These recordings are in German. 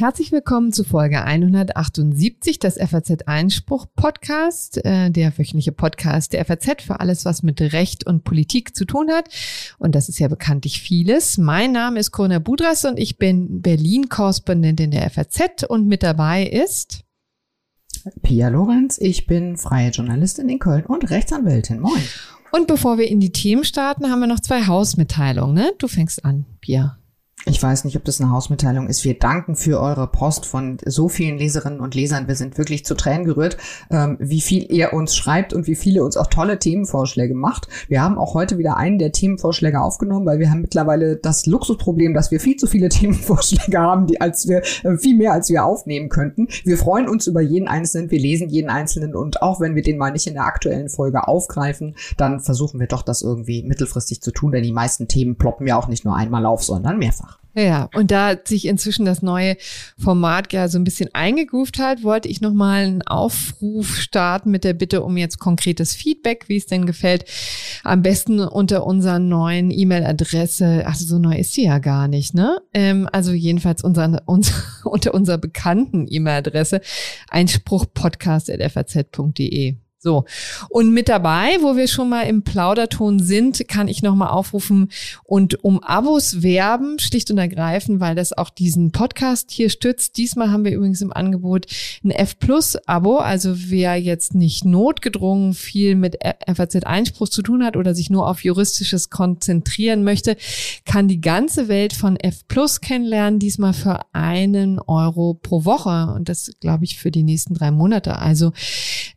Herzlich willkommen zu Folge 178 des FAZ Einspruch Podcast, äh, der wöchentliche Podcast der FAZ für alles, was mit Recht und Politik zu tun hat. Und das ist ja bekanntlich vieles. Mein Name ist Corona Budras und ich bin Berlin-Korrespondentin der FAZ und mit dabei ist Pia Lorenz. Ich bin freie Journalistin in Köln und Rechtsanwältin. Moin. Und bevor wir in die Themen starten, haben wir noch zwei Hausmitteilungen. Ne? Du fängst an, Pia. Ich weiß nicht, ob das eine Hausmitteilung ist. Wir danken für eure Post von so vielen Leserinnen und Lesern. Wir sind wirklich zu Tränen gerührt, ähm, wie viel ihr uns schreibt und wie viele uns auch tolle Themenvorschläge macht. Wir haben auch heute wieder einen der Themenvorschläge aufgenommen, weil wir haben mittlerweile das Luxusproblem, dass wir viel zu viele Themenvorschläge haben, die als wir äh, viel mehr als wir aufnehmen könnten. Wir freuen uns über jeden einzelnen, wir lesen jeden einzelnen und auch wenn wir den mal nicht in der aktuellen Folge aufgreifen, dann versuchen wir doch das irgendwie mittelfristig zu tun, denn die meisten Themen ploppen ja auch nicht nur einmal auf, sondern mehrfach. Ja, und da sich inzwischen das neue Format ja so ein bisschen eingegroovt hat, wollte ich nochmal einen Aufruf starten mit der Bitte um jetzt konkretes Feedback, wie es denn gefällt. Am besten unter unserer neuen E-Mail-Adresse. Ach, so neu ist sie ja gar nicht, ne? Ähm, also jedenfalls unser, unser, unter unserer bekannten E-Mail-Adresse einspruchpodcast.faz.de. So. Und mit dabei, wo wir schon mal im Plauderton sind, kann ich nochmal aufrufen und um Abos werben, schlicht und ergreifend, weil das auch diesen Podcast hier stützt. Diesmal haben wir übrigens im Angebot ein F Plus Abo. Also wer jetzt nicht notgedrungen viel mit FAZ Einspruch zu tun hat oder sich nur auf juristisches konzentrieren möchte, kann die ganze Welt von F Plus kennenlernen. Diesmal für einen Euro pro Woche. Und das glaube ich für die nächsten drei Monate. Also,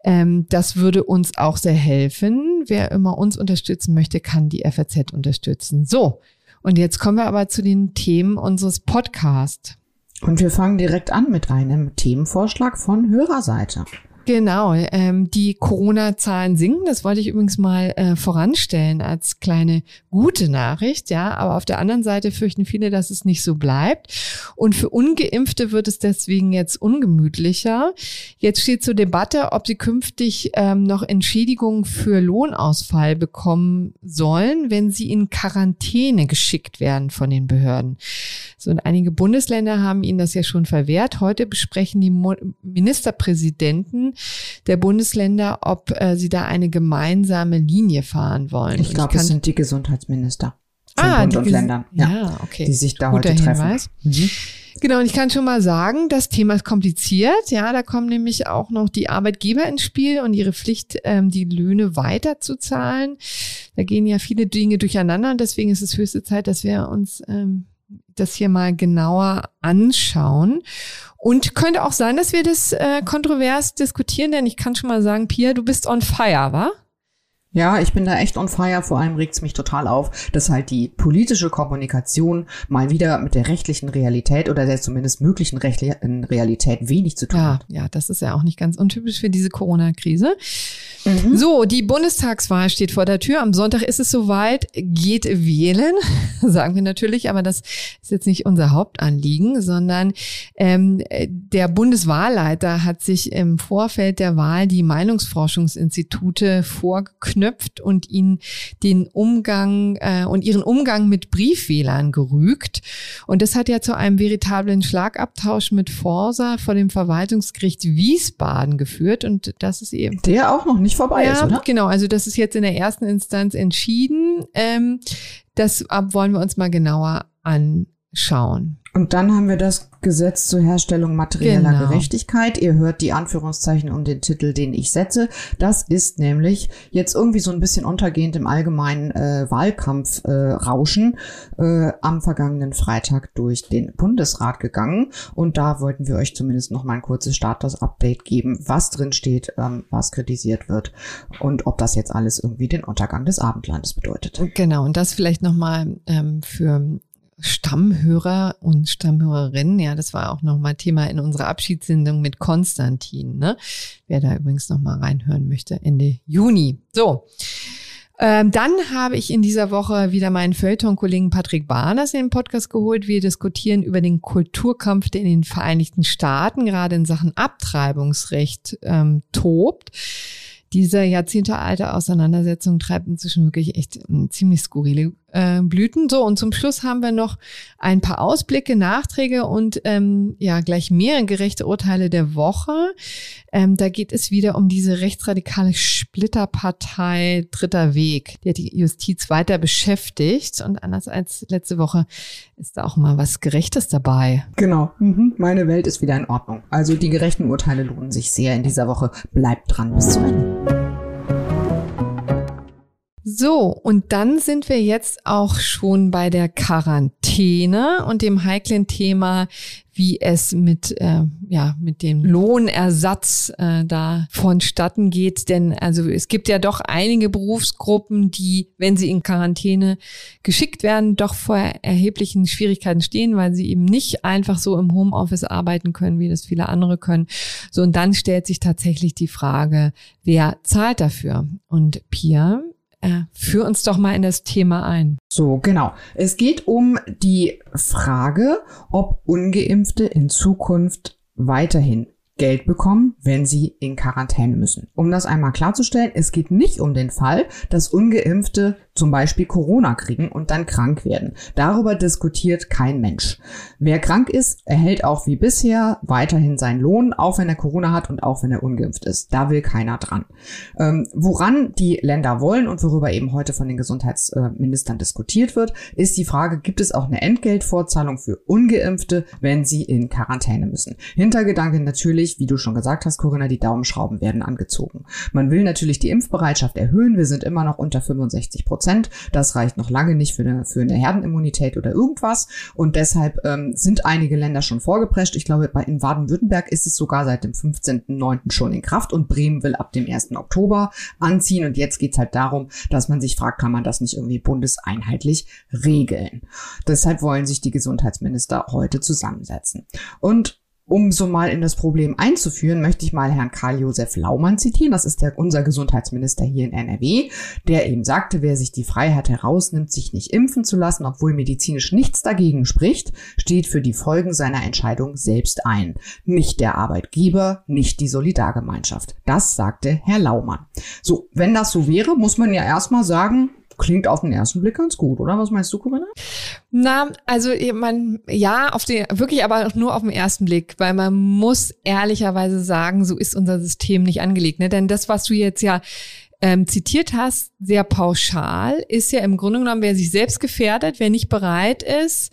ähm, das würde uns auch sehr helfen. Wer immer uns unterstützen möchte, kann die FAZ unterstützen. So, und jetzt kommen wir aber zu den Themen unseres Podcasts. Und wir fangen direkt an mit einem Themenvorschlag von Hörerseite. Genau, ähm, die Corona-Zahlen sinken. Das wollte ich übrigens mal äh, voranstellen als kleine gute Nachricht. Ja, aber auf der anderen Seite fürchten viele, dass es nicht so bleibt. Und für Ungeimpfte wird es deswegen jetzt ungemütlicher. Jetzt steht zur Debatte, ob sie künftig ähm, noch Entschädigungen für Lohnausfall bekommen sollen, wenn sie in Quarantäne geschickt werden von den Behörden. So, und einige Bundesländer haben ihnen das ja schon verwehrt. Heute besprechen die Mo Ministerpräsidenten der Bundesländer, ob äh, sie da eine gemeinsame Linie fahren wollen. Ich glaube, es sind die Gesundheitsminister von ah, Bund und Ländern, ja, ja, okay. die sich da Guter heute treffen. Mhm. Genau, und ich kann schon mal sagen, das Thema ist kompliziert. Ja, da kommen nämlich auch noch die Arbeitgeber ins Spiel und ihre Pflicht, ähm, die Löhne weiterzuzahlen. Da gehen ja viele Dinge durcheinander und deswegen ist es höchste Zeit, dass wir uns ähm, das hier mal genauer anschauen. Und könnte auch sein, dass wir das äh, kontrovers diskutieren, denn ich kann schon mal sagen, Pia, du bist on fire, wa? Ja, ich bin da echt on fire. Vor allem regt es mich total auf, dass halt die politische Kommunikation mal wieder mit der rechtlichen Realität oder der zumindest möglichen rechtlichen Realität wenig zu tun ja, hat. Ja, das ist ja auch nicht ganz untypisch für diese Corona-Krise. Mhm. So, die Bundestagswahl steht vor der Tür. Am Sonntag ist es soweit. Geht wählen, sagen wir natürlich, aber das ist jetzt nicht unser Hauptanliegen, sondern ähm, der Bundeswahlleiter hat sich im Vorfeld der Wahl die Meinungsforschungsinstitute vorgeknüpft geknöpft und ihnen den Umgang äh, und ihren Umgang mit Briefwählern gerügt. Und das hat ja zu einem veritablen Schlagabtausch mit Forsa vor dem Verwaltungsgericht Wiesbaden geführt. Und das ist eben. Der auch noch nicht vorbei ja, ist, oder? Genau, also das ist jetzt in der ersten Instanz entschieden. Ähm, das wollen wir uns mal genauer anschauen. Und dann haben wir das Gesetz zur Herstellung materieller genau. Gerechtigkeit. Ihr hört die Anführungszeichen um den Titel, den ich setze. Das ist nämlich jetzt irgendwie so ein bisschen untergehend im allgemeinen äh, Wahlkampfrauschen äh, äh, am vergangenen Freitag durch den Bundesrat gegangen. Und da wollten wir euch zumindest noch mal ein kurzes Status-Update geben, was drin steht, ähm, was kritisiert wird und ob das jetzt alles irgendwie den Untergang des Abendlandes bedeutet. Genau, und das vielleicht noch mal ähm, für Stammhörer und Stammhörerinnen. Ja, das war auch nochmal Thema in unserer Abschiedssendung mit Konstantin. Ne? Wer da übrigens nochmal reinhören möchte, Ende Juni. So. Ähm, dann habe ich in dieser Woche wieder meinen Feuilleton-Kollegen Patrick Barners in den Podcast geholt. Wir diskutieren über den Kulturkampf, der in den Vereinigten Staaten gerade in Sachen Abtreibungsrecht ähm, tobt diese jahrzehntealte Auseinandersetzung treibt inzwischen wirklich echt ziemlich skurrile äh, Blüten. So, und zum Schluss haben wir noch ein paar Ausblicke, Nachträge und ähm, ja, gleich mehrere gerechte Urteile der Woche. Ähm, da geht es wieder um diese rechtsradikale Splitterpartei Dritter Weg, die die Justiz weiter beschäftigt. Und anders als letzte Woche ist da auch mal was Gerechtes dabei. Genau. Mhm. Meine Welt ist wieder in Ordnung. Also die gerechten Urteile lohnen sich sehr in dieser Woche. Bleibt dran bis zum Ende. So, und dann sind wir jetzt auch schon bei der Quarantäne und dem heiklen Thema, wie es mit, äh, ja, mit dem Lohnersatz äh, da vonstatten geht. Denn also es gibt ja doch einige Berufsgruppen, die, wenn sie in Quarantäne geschickt werden, doch vor erheblichen Schwierigkeiten stehen, weil sie eben nicht einfach so im Homeoffice arbeiten können, wie das viele andere können. So, und dann stellt sich tatsächlich die Frage, wer zahlt dafür? Und Pia, äh, führ uns doch mal in das Thema ein. So, genau. Es geht um die Frage, ob ungeimpfte in Zukunft weiterhin Geld bekommen, wenn sie in Quarantäne müssen. Um das einmal klarzustellen, es geht nicht um den Fall, dass ungeimpfte zum Beispiel Corona kriegen und dann krank werden. Darüber diskutiert kein Mensch. Wer krank ist, erhält auch wie bisher weiterhin seinen Lohn, auch wenn er Corona hat und auch wenn er ungeimpft ist. Da will keiner dran. Ähm, woran die Länder wollen und worüber eben heute von den Gesundheitsministern diskutiert wird, ist die Frage, gibt es auch eine Entgeltvorzahlung für ungeimpfte, wenn sie in Quarantäne müssen? Hintergedanke natürlich, wie du schon gesagt hast, Corinna, die Daumenschrauben werden angezogen. Man will natürlich die Impfbereitschaft erhöhen. Wir sind immer noch unter 65 Prozent. Das reicht noch lange nicht für eine, für eine Herdenimmunität oder irgendwas. Und deshalb ähm, sind einige Länder schon vorgeprescht. Ich glaube, in Baden-Württemberg ist es sogar seit dem 15.09. schon in Kraft und Bremen will ab dem 1. Oktober anziehen. Und jetzt geht's halt darum, dass man sich fragt, kann man das nicht irgendwie bundeseinheitlich regeln? Deshalb wollen sich die Gesundheitsminister heute zusammensetzen. Und um so mal in das Problem einzuführen, möchte ich mal Herrn Karl-Josef Laumann zitieren. Das ist der, unser Gesundheitsminister hier in NRW, der eben sagte, wer sich die Freiheit herausnimmt, sich nicht impfen zu lassen, obwohl medizinisch nichts dagegen spricht, steht für die Folgen seiner Entscheidung selbst ein. Nicht der Arbeitgeber, nicht die Solidargemeinschaft. Das sagte Herr Laumann. So, wenn das so wäre, muss man ja erstmal sagen, klingt auf den ersten Blick ganz gut, oder? Was meinst du, Corinna? Na, also man, ja, auf den, wirklich aber nur auf den ersten Blick, weil man muss ehrlicherweise sagen, so ist unser System nicht angelegt. Ne? Denn das, was du jetzt ja ähm, zitiert hast, sehr pauschal, ist ja im Grunde genommen, wer sich selbst gefährdet, wer nicht bereit ist,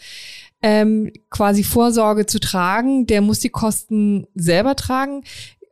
ähm, quasi Vorsorge zu tragen, der muss die Kosten selber tragen.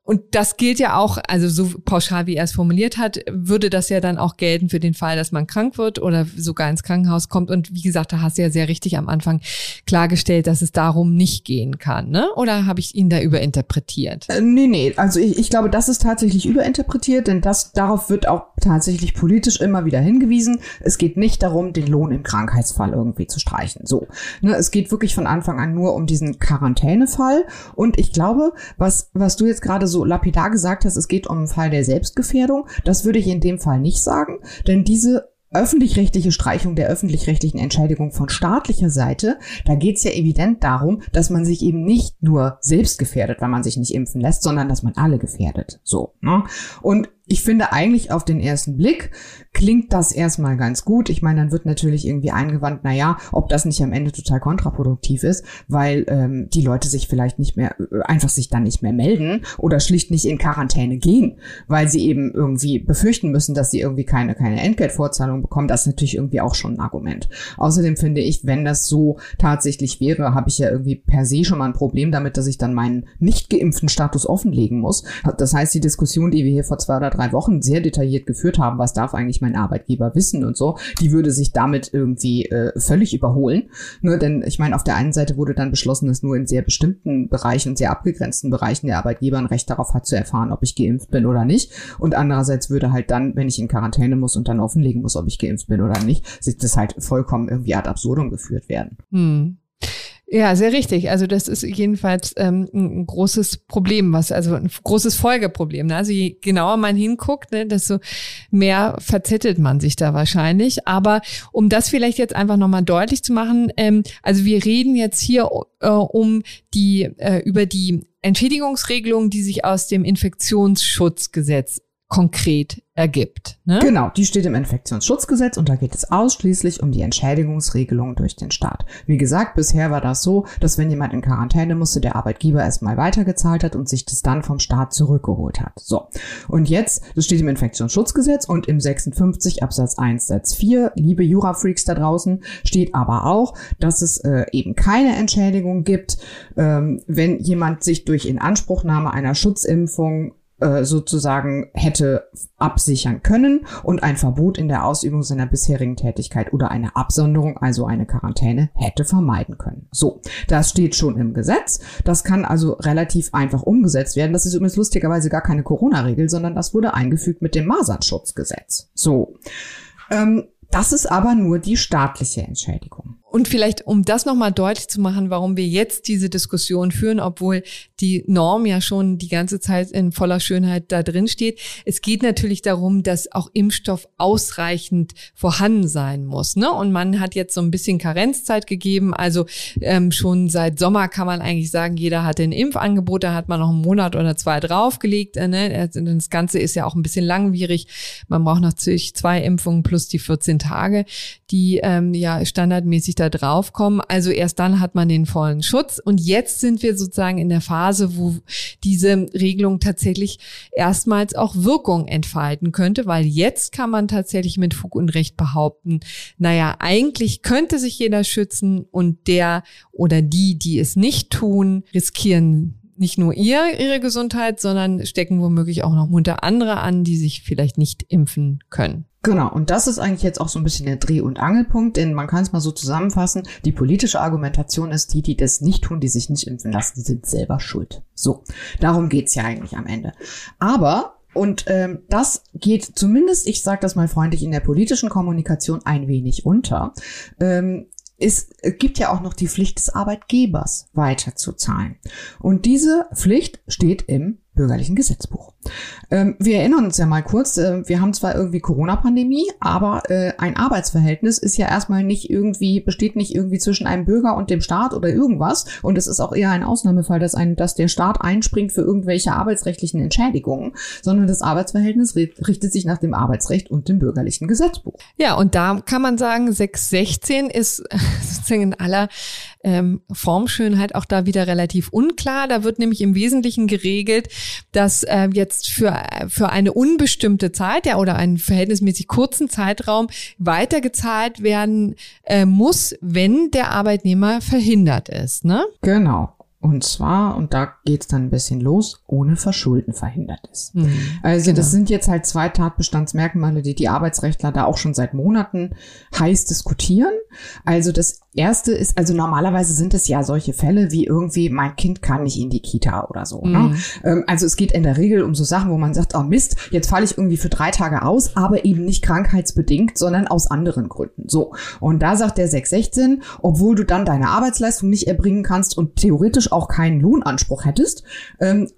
Und das gilt ja auch, also so pauschal wie er es formuliert hat, würde das ja dann auch gelten für den Fall, dass man krank wird oder sogar ins Krankenhaus kommt. Und wie gesagt, da hast du ja sehr richtig am Anfang klargestellt, dass es darum nicht gehen kann, ne? Oder habe ich ihn da überinterpretiert? Äh, nee, nee. Also ich, ich glaube, das ist tatsächlich überinterpretiert, denn das, darauf wird auch tatsächlich politisch immer wieder hingewiesen. Es geht nicht darum, den Lohn im Krankheitsfall irgendwie zu streichen. So. Ne, es geht wirklich von Anfang an nur um diesen Quarantänefall. Und ich glaube, was, was du jetzt gerade so so lapidar gesagt hast, es geht um einen Fall der Selbstgefährdung. Das würde ich in dem Fall nicht sagen, denn diese öffentlich-rechtliche Streichung der öffentlich-rechtlichen Entschädigung von staatlicher Seite, da geht es ja evident darum, dass man sich eben nicht nur selbst gefährdet, weil man sich nicht impfen lässt, sondern dass man alle gefährdet. So. Ne? Und ich finde eigentlich auf den ersten Blick klingt das erstmal ganz gut. Ich meine, dann wird natürlich irgendwie eingewandt, na ja, ob das nicht am Ende total kontraproduktiv ist, weil ähm, die Leute sich vielleicht nicht mehr, äh, einfach sich dann nicht mehr melden oder schlicht nicht in Quarantäne gehen, weil sie eben irgendwie befürchten müssen, dass sie irgendwie keine, keine Entgeltvorzahlung bekommen. Das ist natürlich irgendwie auch schon ein Argument. Außerdem finde ich, wenn das so tatsächlich wäre, habe ich ja irgendwie per se schon mal ein Problem damit, dass ich dann meinen nicht geimpften Status offenlegen muss. Das heißt, die Diskussion, die wir hier vor zwei oder drei Wochen sehr detailliert geführt haben, was darf eigentlich mein Arbeitgeber wissen und so, die würde sich damit irgendwie äh, völlig überholen. Nur denn, ich meine, auf der einen Seite wurde dann beschlossen, dass nur in sehr bestimmten Bereichen sehr abgegrenzten Bereichen der Arbeitgeber ein Recht darauf hat zu erfahren, ob ich geimpft bin oder nicht. Und andererseits würde halt dann, wenn ich in Quarantäne muss und dann offenlegen muss, ob ich geimpft bin oder nicht, sich das halt vollkommen irgendwie ad absurdum geführt werden. Hm. Ja, sehr richtig. Also das ist jedenfalls ähm, ein großes Problem, was also ein großes Folgeproblem. Ne? Also je genauer man hinguckt, ne, desto mehr verzettelt man sich da wahrscheinlich. Aber um das vielleicht jetzt einfach nochmal deutlich zu machen, ähm, also wir reden jetzt hier äh, um die äh, über die Entschädigungsregelung, die sich aus dem Infektionsschutzgesetz konkret ergibt. Ne? Genau, die steht im Infektionsschutzgesetz und da geht es ausschließlich um die Entschädigungsregelung durch den Staat. Wie gesagt, bisher war das so, dass wenn jemand in Quarantäne musste, der Arbeitgeber erstmal weitergezahlt hat und sich das dann vom Staat zurückgeholt hat. So. Und jetzt, das steht im Infektionsschutzgesetz und im 56 Absatz 1 Satz 4, liebe Jurafreaks da draußen, steht aber auch, dass es äh, eben keine Entschädigung gibt, ähm, wenn jemand sich durch Inanspruchnahme einer Schutzimpfung äh, sozusagen hätte absichern können und ein Verbot in der Ausübung seiner bisherigen Tätigkeit oder eine Absonderung, also eine Quarantäne, hätte vermeiden können. So, das steht schon im Gesetz. Das kann also relativ einfach umgesetzt werden. Das ist übrigens lustigerweise gar keine Corona-Regel, sondern das wurde eingefügt mit dem Masernschutzgesetz. So. Ähm, das ist aber nur die staatliche Entschädigung. Und vielleicht, um das nochmal deutlich zu machen, warum wir jetzt diese Diskussion führen, obwohl die Norm ja schon die ganze Zeit in voller Schönheit da drin steht. Es geht natürlich darum, dass auch Impfstoff ausreichend vorhanden sein muss. Ne? Und man hat jetzt so ein bisschen Karenzzeit gegeben. Also ähm, schon seit Sommer kann man eigentlich sagen, jeder hatte ein Impfangebot, da hat man noch einen Monat oder zwei draufgelegt. Äh, ne? Also das Ganze ist ja auch ein bisschen langwierig. Man braucht natürlich zwei Impfungen plus die 14 Tage, die ähm, ja standardmäßig da draufkommen. Also erst dann hat man den vollen Schutz. Und jetzt sind wir sozusagen in der Phase, wo diese Regelung tatsächlich erstmals auch Wirkung entfalten könnte, weil jetzt kann man tatsächlich mit Fug und Recht behaupten, naja, eigentlich könnte sich jeder schützen und der oder die, die es nicht tun, riskieren nicht nur ihr ihre Gesundheit, sondern stecken womöglich auch noch munter andere an, die sich vielleicht nicht impfen können. Genau, und das ist eigentlich jetzt auch so ein bisschen der Dreh- und Angelpunkt, denn man kann es mal so zusammenfassen, die politische Argumentation ist, die, die das nicht tun, die sich nicht impfen lassen, die sind selber schuld. So, darum geht's ja eigentlich am Ende. Aber und ähm, das geht zumindest, ich sage das mal freundlich, in der politischen Kommunikation ein wenig unter. Ähm, es gibt ja auch noch die Pflicht des Arbeitgebers weiterzuzahlen. Und diese Pflicht steht im bürgerlichen Gesetzbuch. Ähm, wir erinnern uns ja mal kurz, äh, wir haben zwar irgendwie Corona-Pandemie, aber äh, ein Arbeitsverhältnis ist ja erstmal nicht irgendwie, besteht nicht irgendwie zwischen einem Bürger und dem Staat oder irgendwas. Und es ist auch eher ein Ausnahmefall, dass, ein, dass der Staat einspringt für irgendwelche arbeitsrechtlichen Entschädigungen, sondern das Arbeitsverhältnis richtet sich nach dem Arbeitsrecht und dem bürgerlichen Gesetzbuch. Ja, und da kann man sagen, 616 ist sozusagen in aller ähm, Formschönheit auch da wieder relativ unklar. Da wird nämlich im Wesentlichen geregelt, dass äh, jetzt für, für eine unbestimmte Zeit, ja, oder einen verhältnismäßig kurzen Zeitraum weitergezahlt werden äh, muss, wenn der Arbeitnehmer verhindert ist. Ne? Genau. Und zwar, und da geht's dann ein bisschen los, ohne Verschulden verhindert ist. Mhm, also genau. das sind jetzt halt zwei Tatbestandsmerkmale, die die Arbeitsrechtler da auch schon seit Monaten heiß diskutieren. Also das erste ist, also normalerweise sind es ja solche Fälle wie irgendwie, mein Kind kann nicht in die Kita oder so. Ne? Mhm. Ne? also es geht in der Regel um so Sachen, wo man sagt, oh Mist, jetzt falle ich irgendwie für drei Tage aus, aber eben nicht krankheitsbedingt, sondern aus anderen Gründen. So. Und da sagt der 616, obwohl du dann deine Arbeitsleistung nicht erbringen kannst und theoretisch auch keinen Lohnanspruch hättest, ähm,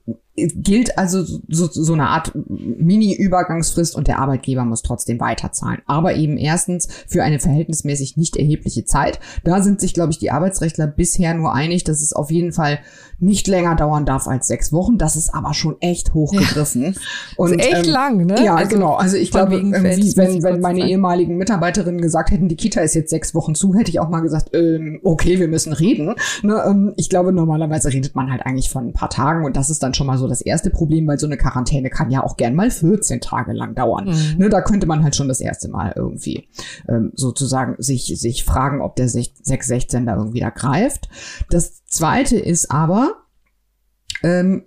gilt also so, so eine Art Mini-Übergangsfrist und der Arbeitgeber muss trotzdem weiterzahlen. Aber eben erstens für eine verhältnismäßig nicht erhebliche Zeit. Da sind sich, glaube ich, die Arbeitsrechtler bisher nur einig, dass es auf jeden Fall nicht länger dauern darf als sechs Wochen. Das ist aber schon echt hochgegriffen. Ja. Und, ist echt ähm, lang, ne? Ja, also genau. Also ich glaube, irgendwie, wenn, wenn meine ehemaligen Mitarbeiterinnen gesagt hätten, die Kita ist jetzt sechs Wochen zu, hätte ich auch mal gesagt, ähm, okay, wir müssen reden. Ne, ähm, ich glaube, normalerweise redet man halt eigentlich von ein paar Tagen und das ist dann schon mal so das erste Problem, weil so eine Quarantäne kann ja auch gern mal 14 Tage lang dauern. Mhm. Ne, da könnte man halt schon das erste Mal irgendwie ähm, sozusagen sich, sich fragen, ob der 616 da irgendwie da greift. Das zweite ist aber, ähm,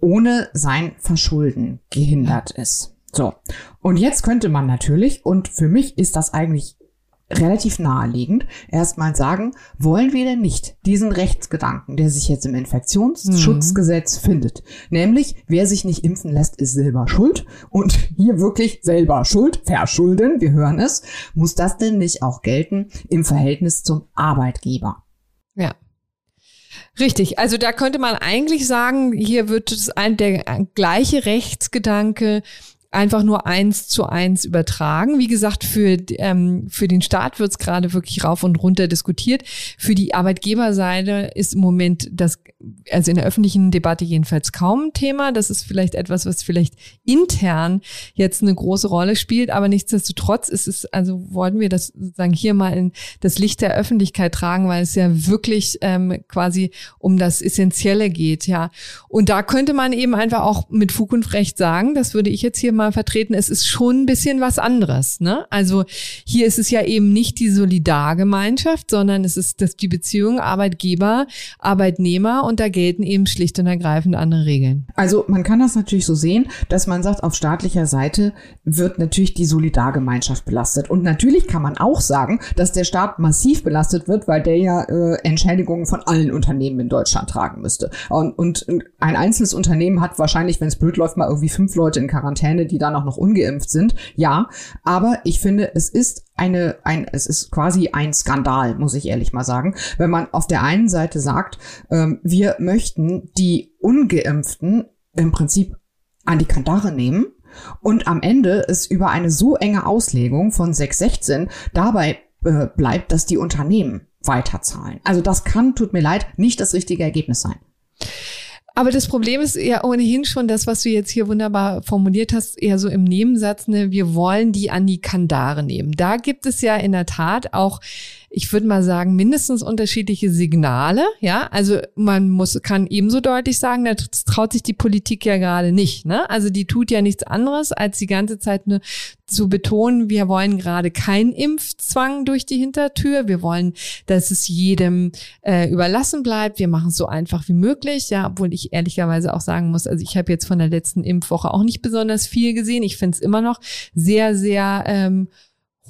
ohne sein Verschulden gehindert ist. So. Und jetzt könnte man natürlich, und für mich ist das eigentlich relativ naheliegend, erstmal sagen, wollen wir denn nicht diesen Rechtsgedanken, der sich jetzt im Infektionsschutzgesetz mhm. findet, nämlich wer sich nicht impfen lässt, ist selber schuld und hier wirklich selber schuld, verschulden, wir hören es, muss das denn nicht auch gelten im Verhältnis zum Arbeitgeber? Ja. Richtig, also da könnte man eigentlich sagen, hier wird es ein der gleiche Rechtsgedanke einfach nur eins zu eins übertragen. Wie gesagt, für, ähm, für den Staat wird es gerade wirklich rauf und runter diskutiert. Für die Arbeitgeberseite ist im Moment das, also in der öffentlichen Debatte jedenfalls kaum ein Thema. Das ist vielleicht etwas, was vielleicht intern jetzt eine große Rolle spielt, aber nichtsdestotrotz ist es, also wollten wir das sozusagen hier mal in das Licht der Öffentlichkeit tragen, weil es ja wirklich ähm, quasi um das Essentielle geht, ja. Und da könnte man eben einfach auch mit Fug und Recht sagen, das würde ich jetzt hier mal vertreten, es ist schon ein bisschen was anderes. Ne? Also hier ist es ja eben nicht die Solidargemeinschaft, sondern es ist das, die Beziehung Arbeitgeber, Arbeitnehmer und da gelten eben schlicht und ergreifend andere Regeln. Also man kann das natürlich so sehen, dass man sagt, auf staatlicher Seite wird natürlich die Solidargemeinschaft belastet. Und natürlich kann man auch sagen, dass der Staat massiv belastet wird, weil der ja äh, Entschädigungen von allen Unternehmen in Deutschland tragen müsste. Und, und ein einzelnes Unternehmen hat wahrscheinlich, wenn es blöd läuft, mal irgendwie fünf Leute in Quarantäne, die dann auch noch ungeimpft sind. Ja, aber ich finde, es ist eine, ein, es ist quasi ein Skandal, muss ich ehrlich mal sagen, wenn man auf der einen Seite sagt, ähm, wir möchten die Ungeimpften im Prinzip an die Kandare nehmen und am Ende es über eine so enge Auslegung von 616 dabei äh, bleibt, dass die Unternehmen weiterzahlen. Also das kann, tut mir leid, nicht das richtige Ergebnis sein. Aber das Problem ist ja ohnehin schon das, was du jetzt hier wunderbar formuliert hast, eher so im Nebensatz, ne, wir wollen die an die Kandare nehmen. Da gibt es ja in der Tat auch ich würde mal sagen, mindestens unterschiedliche Signale. Ja, also man muss, kann ebenso deutlich sagen, da traut sich die Politik ja gerade nicht. Ne? Also die tut ja nichts anderes, als die ganze Zeit ne, zu betonen, wir wollen gerade keinen Impfzwang durch die Hintertür. Wir wollen, dass es jedem äh, überlassen bleibt. Wir machen es so einfach wie möglich. Ja, obwohl ich ehrlicherweise auch sagen muss, also ich habe jetzt von der letzten Impfwoche auch nicht besonders viel gesehen. Ich finde es immer noch sehr, sehr ähm,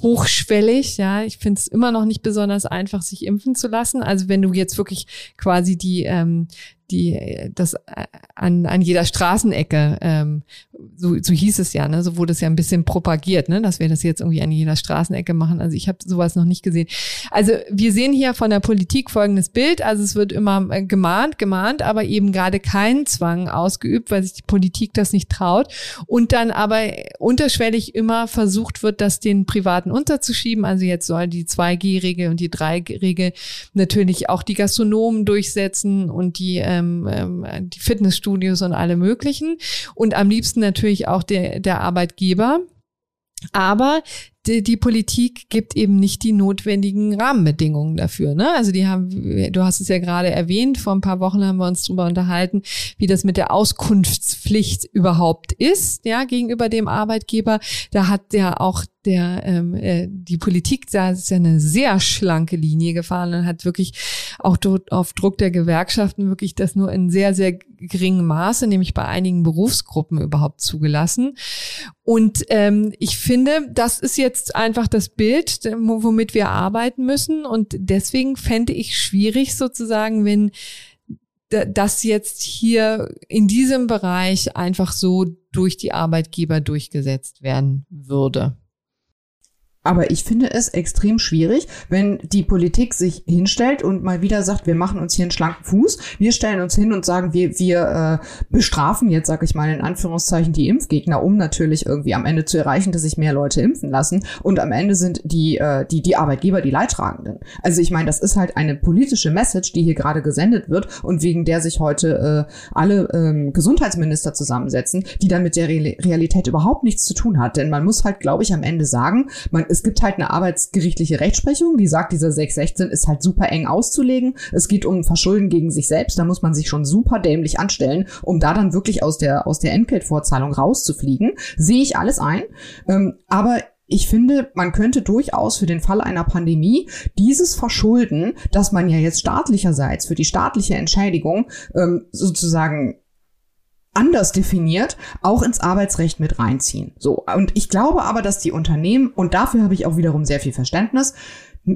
hochschwellig. Ja, ich finde es immer noch nicht besonders einfach, sich impfen zu lassen. Also wenn du jetzt wirklich quasi die ähm, die das äh, an, an jeder Straßenecke, ähm, so, so hieß es ja, ne, so wurde es ja ein bisschen propagiert, ne, dass wir das jetzt irgendwie an jeder Straßenecke machen. Also ich habe sowas noch nicht gesehen. Also wir sehen hier von der Politik folgendes Bild. Also es wird immer äh, gemahnt, gemahnt, aber eben gerade kein Zwang ausgeübt, weil sich die Politik das nicht traut. Und dann aber unterschwellig immer versucht wird, das den Privaten unterzuschieben. Also jetzt soll die 2G-Regel und die 3G-Regel natürlich auch die Gastronomen durchsetzen und die äh, ähm, ähm, die Fitnessstudios und alle möglichen. Und am liebsten natürlich auch der, der Arbeitgeber. Aber die, die Politik gibt eben nicht die notwendigen Rahmenbedingungen dafür. Ne? Also die haben, du hast es ja gerade erwähnt, vor ein paar Wochen haben wir uns darüber unterhalten, wie das mit der Auskunftspflicht überhaupt ist, ja, gegenüber dem Arbeitgeber. Da hat ja auch der ähm, äh, die Politik da ist ja eine sehr schlanke Linie gefahren und hat wirklich auch dort auf Druck der Gewerkschaften wirklich das nur in sehr sehr geringem Maße, nämlich bei einigen Berufsgruppen überhaupt zugelassen. Und ähm, ich finde, das ist jetzt einfach das Bild, womit wir arbeiten müssen. Und deswegen fände ich schwierig sozusagen, wenn das jetzt hier in diesem Bereich einfach so durch die Arbeitgeber durchgesetzt werden würde. Aber ich finde es extrem schwierig, wenn die Politik sich hinstellt und mal wieder sagt, wir machen uns hier einen schlanken Fuß. Wir stellen uns hin und sagen, wir, wir äh, bestrafen jetzt, sag ich mal in Anführungszeichen, die Impfgegner, um natürlich irgendwie am Ende zu erreichen, dass sich mehr Leute impfen lassen. Und am Ende sind die, äh, die, die Arbeitgeber die Leidtragenden. Also ich meine, das ist halt eine politische Message, die hier gerade gesendet wird und wegen der sich heute äh, alle ähm, Gesundheitsminister zusammensetzen, die dann mit der Re Realität überhaupt nichts zu tun hat. Denn man muss halt, glaube ich, am Ende sagen, man es gibt halt eine arbeitsgerichtliche Rechtsprechung, die sagt, dieser 616 ist halt super eng auszulegen. Es geht um Verschulden gegen sich selbst. Da muss man sich schon super dämlich anstellen, um da dann wirklich aus der, aus der Entgeltvorzahlung rauszufliegen. Sehe ich alles ein. Ähm, aber ich finde, man könnte durchaus für den Fall einer Pandemie dieses Verschulden, das man ja jetzt staatlicherseits für die staatliche Entschädigung ähm, sozusagen anders definiert, auch ins Arbeitsrecht mit reinziehen. So. Und ich glaube aber, dass die Unternehmen, und dafür habe ich auch wiederum sehr viel Verständnis,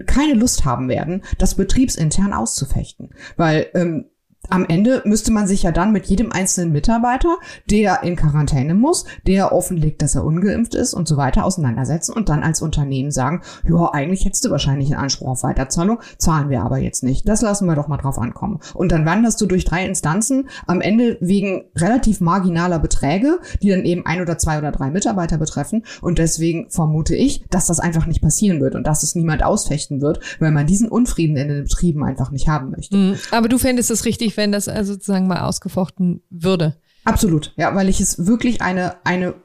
keine Lust haben werden, das betriebsintern auszufechten. Weil ähm, am Ende müsste man sich ja dann mit jedem einzelnen Mitarbeiter, der in Quarantäne muss, der offenlegt, dass er ungeimpft ist und so weiter, auseinandersetzen und dann als Unternehmen sagen, ja, eigentlich hättest du wahrscheinlich einen Anspruch auf Weiterzahlung, zahlen wir aber jetzt nicht. Das lassen wir doch mal drauf ankommen. Und dann wanderst du durch drei Instanzen, am Ende wegen relativ marginaler Beträge, die dann eben ein oder zwei oder drei Mitarbeiter betreffen. Und deswegen vermute ich, dass das einfach nicht passieren wird und dass es niemand ausfechten wird, weil man diesen Unfrieden in den Betrieben einfach nicht haben möchte. Mhm. Aber du fändest es richtig, wenn das also sozusagen mal ausgefochten würde. Absolut, ja, weil ich es wirklich eine, eine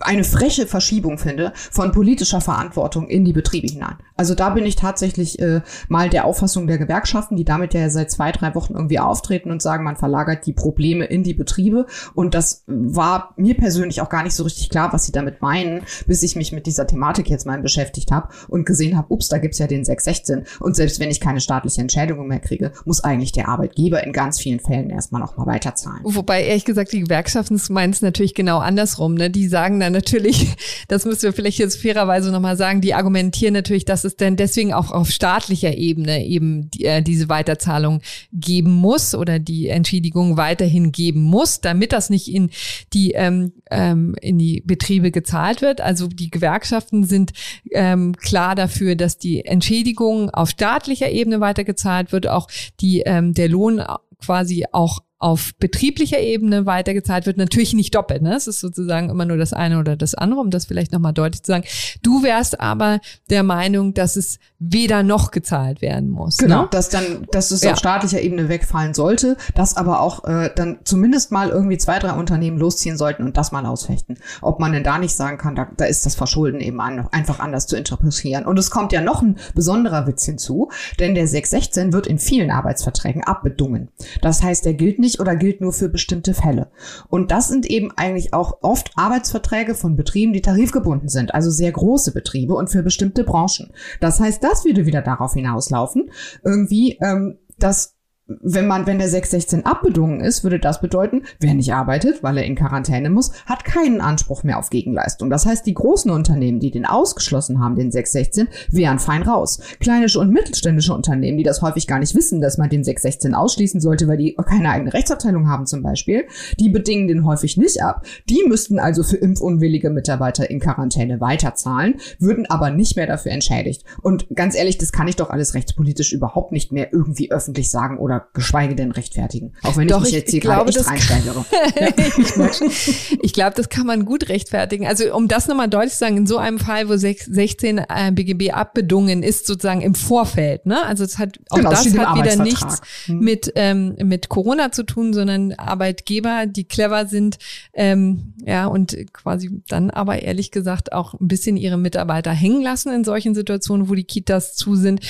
eine freche Verschiebung finde von politischer Verantwortung in die Betriebe hinein. Also da bin ich tatsächlich äh, mal der Auffassung der Gewerkschaften, die damit ja seit zwei, drei Wochen irgendwie auftreten und sagen, man verlagert die Probleme in die Betriebe. Und das war mir persönlich auch gar nicht so richtig klar, was sie damit meinen, bis ich mich mit dieser Thematik jetzt mal beschäftigt habe und gesehen habe, ups, da gibt's ja den 616. Und selbst wenn ich keine staatliche Entschädigung mehr kriege, muss eigentlich der Arbeitgeber in ganz vielen Fällen erstmal noch mal weiterzahlen. Wobei ehrlich gesagt, die Gewerkschaften meinen es natürlich genau andersrum. Ne? Die sagen dann, natürlich, das müssen wir vielleicht jetzt fairerweise nochmal sagen, die argumentieren natürlich, dass es denn deswegen auch auf staatlicher Ebene eben die, äh, diese Weiterzahlung geben muss oder die Entschädigung weiterhin geben muss, damit das nicht in die, ähm, ähm, in die Betriebe gezahlt wird. Also die Gewerkschaften sind ähm, klar dafür, dass die Entschädigung auf staatlicher Ebene weitergezahlt wird, auch die, ähm, der Lohn quasi auch auf betrieblicher Ebene weitergezahlt wird, natürlich nicht doppelt. Ne? Es ist sozusagen immer nur das eine oder das andere, um das vielleicht nochmal deutlich zu sagen. Du wärst aber der Meinung, dass es weder noch gezahlt werden muss. Genau, ne? dass dann, dass es ja. auf staatlicher Ebene wegfallen sollte, dass aber auch äh, dann zumindest mal irgendwie zwei, drei Unternehmen losziehen sollten und das mal ausfechten. Ob man denn da nicht sagen kann, da, da ist das Verschulden eben an, einfach anders zu interpretieren. Und es kommt ja noch ein besonderer Witz hinzu, denn der 616 wird in vielen Arbeitsverträgen abbedungen. Das heißt, der gilt nicht nicht oder gilt nur für bestimmte Fälle. Und das sind eben eigentlich auch oft Arbeitsverträge von Betrieben, die tarifgebunden sind, also sehr große Betriebe und für bestimmte Branchen. Das heißt, das würde wieder darauf hinauslaufen, irgendwie, ähm, dass wenn man, wenn der 616 abbedungen ist, würde das bedeuten, wer nicht arbeitet, weil er in Quarantäne muss, hat keinen Anspruch mehr auf Gegenleistung. Das heißt, die großen Unternehmen, die den ausgeschlossen haben, den 616, wären fein raus. Kleine und mittelständische Unternehmen, die das häufig gar nicht wissen, dass man den 616 ausschließen sollte, weil die keine eigene Rechtsabteilung haben zum Beispiel, die bedingen den häufig nicht ab. Die müssten also für impfunwillige Mitarbeiter in Quarantäne weiterzahlen, würden aber nicht mehr dafür entschädigt. Und ganz ehrlich, das kann ich doch alles rechtspolitisch überhaupt nicht mehr irgendwie öffentlich sagen oder geschweige denn rechtfertigen. Auch wenn Doch, ich mich jetzt hier gerade echt reinsteigere. ich glaube, das kann man gut rechtfertigen. Also um das nochmal deutlich zu sagen, in so einem Fall, wo 16 äh, BGB abbedungen ist, sozusagen im Vorfeld, ne? Also es hat auch genau, das hat wieder nichts hm. mit, ähm, mit Corona zu tun, sondern Arbeitgeber, die clever sind, ähm, ja, und quasi dann aber ehrlich gesagt auch ein bisschen ihre Mitarbeiter hängen lassen in solchen Situationen, wo die Kitas zu sind,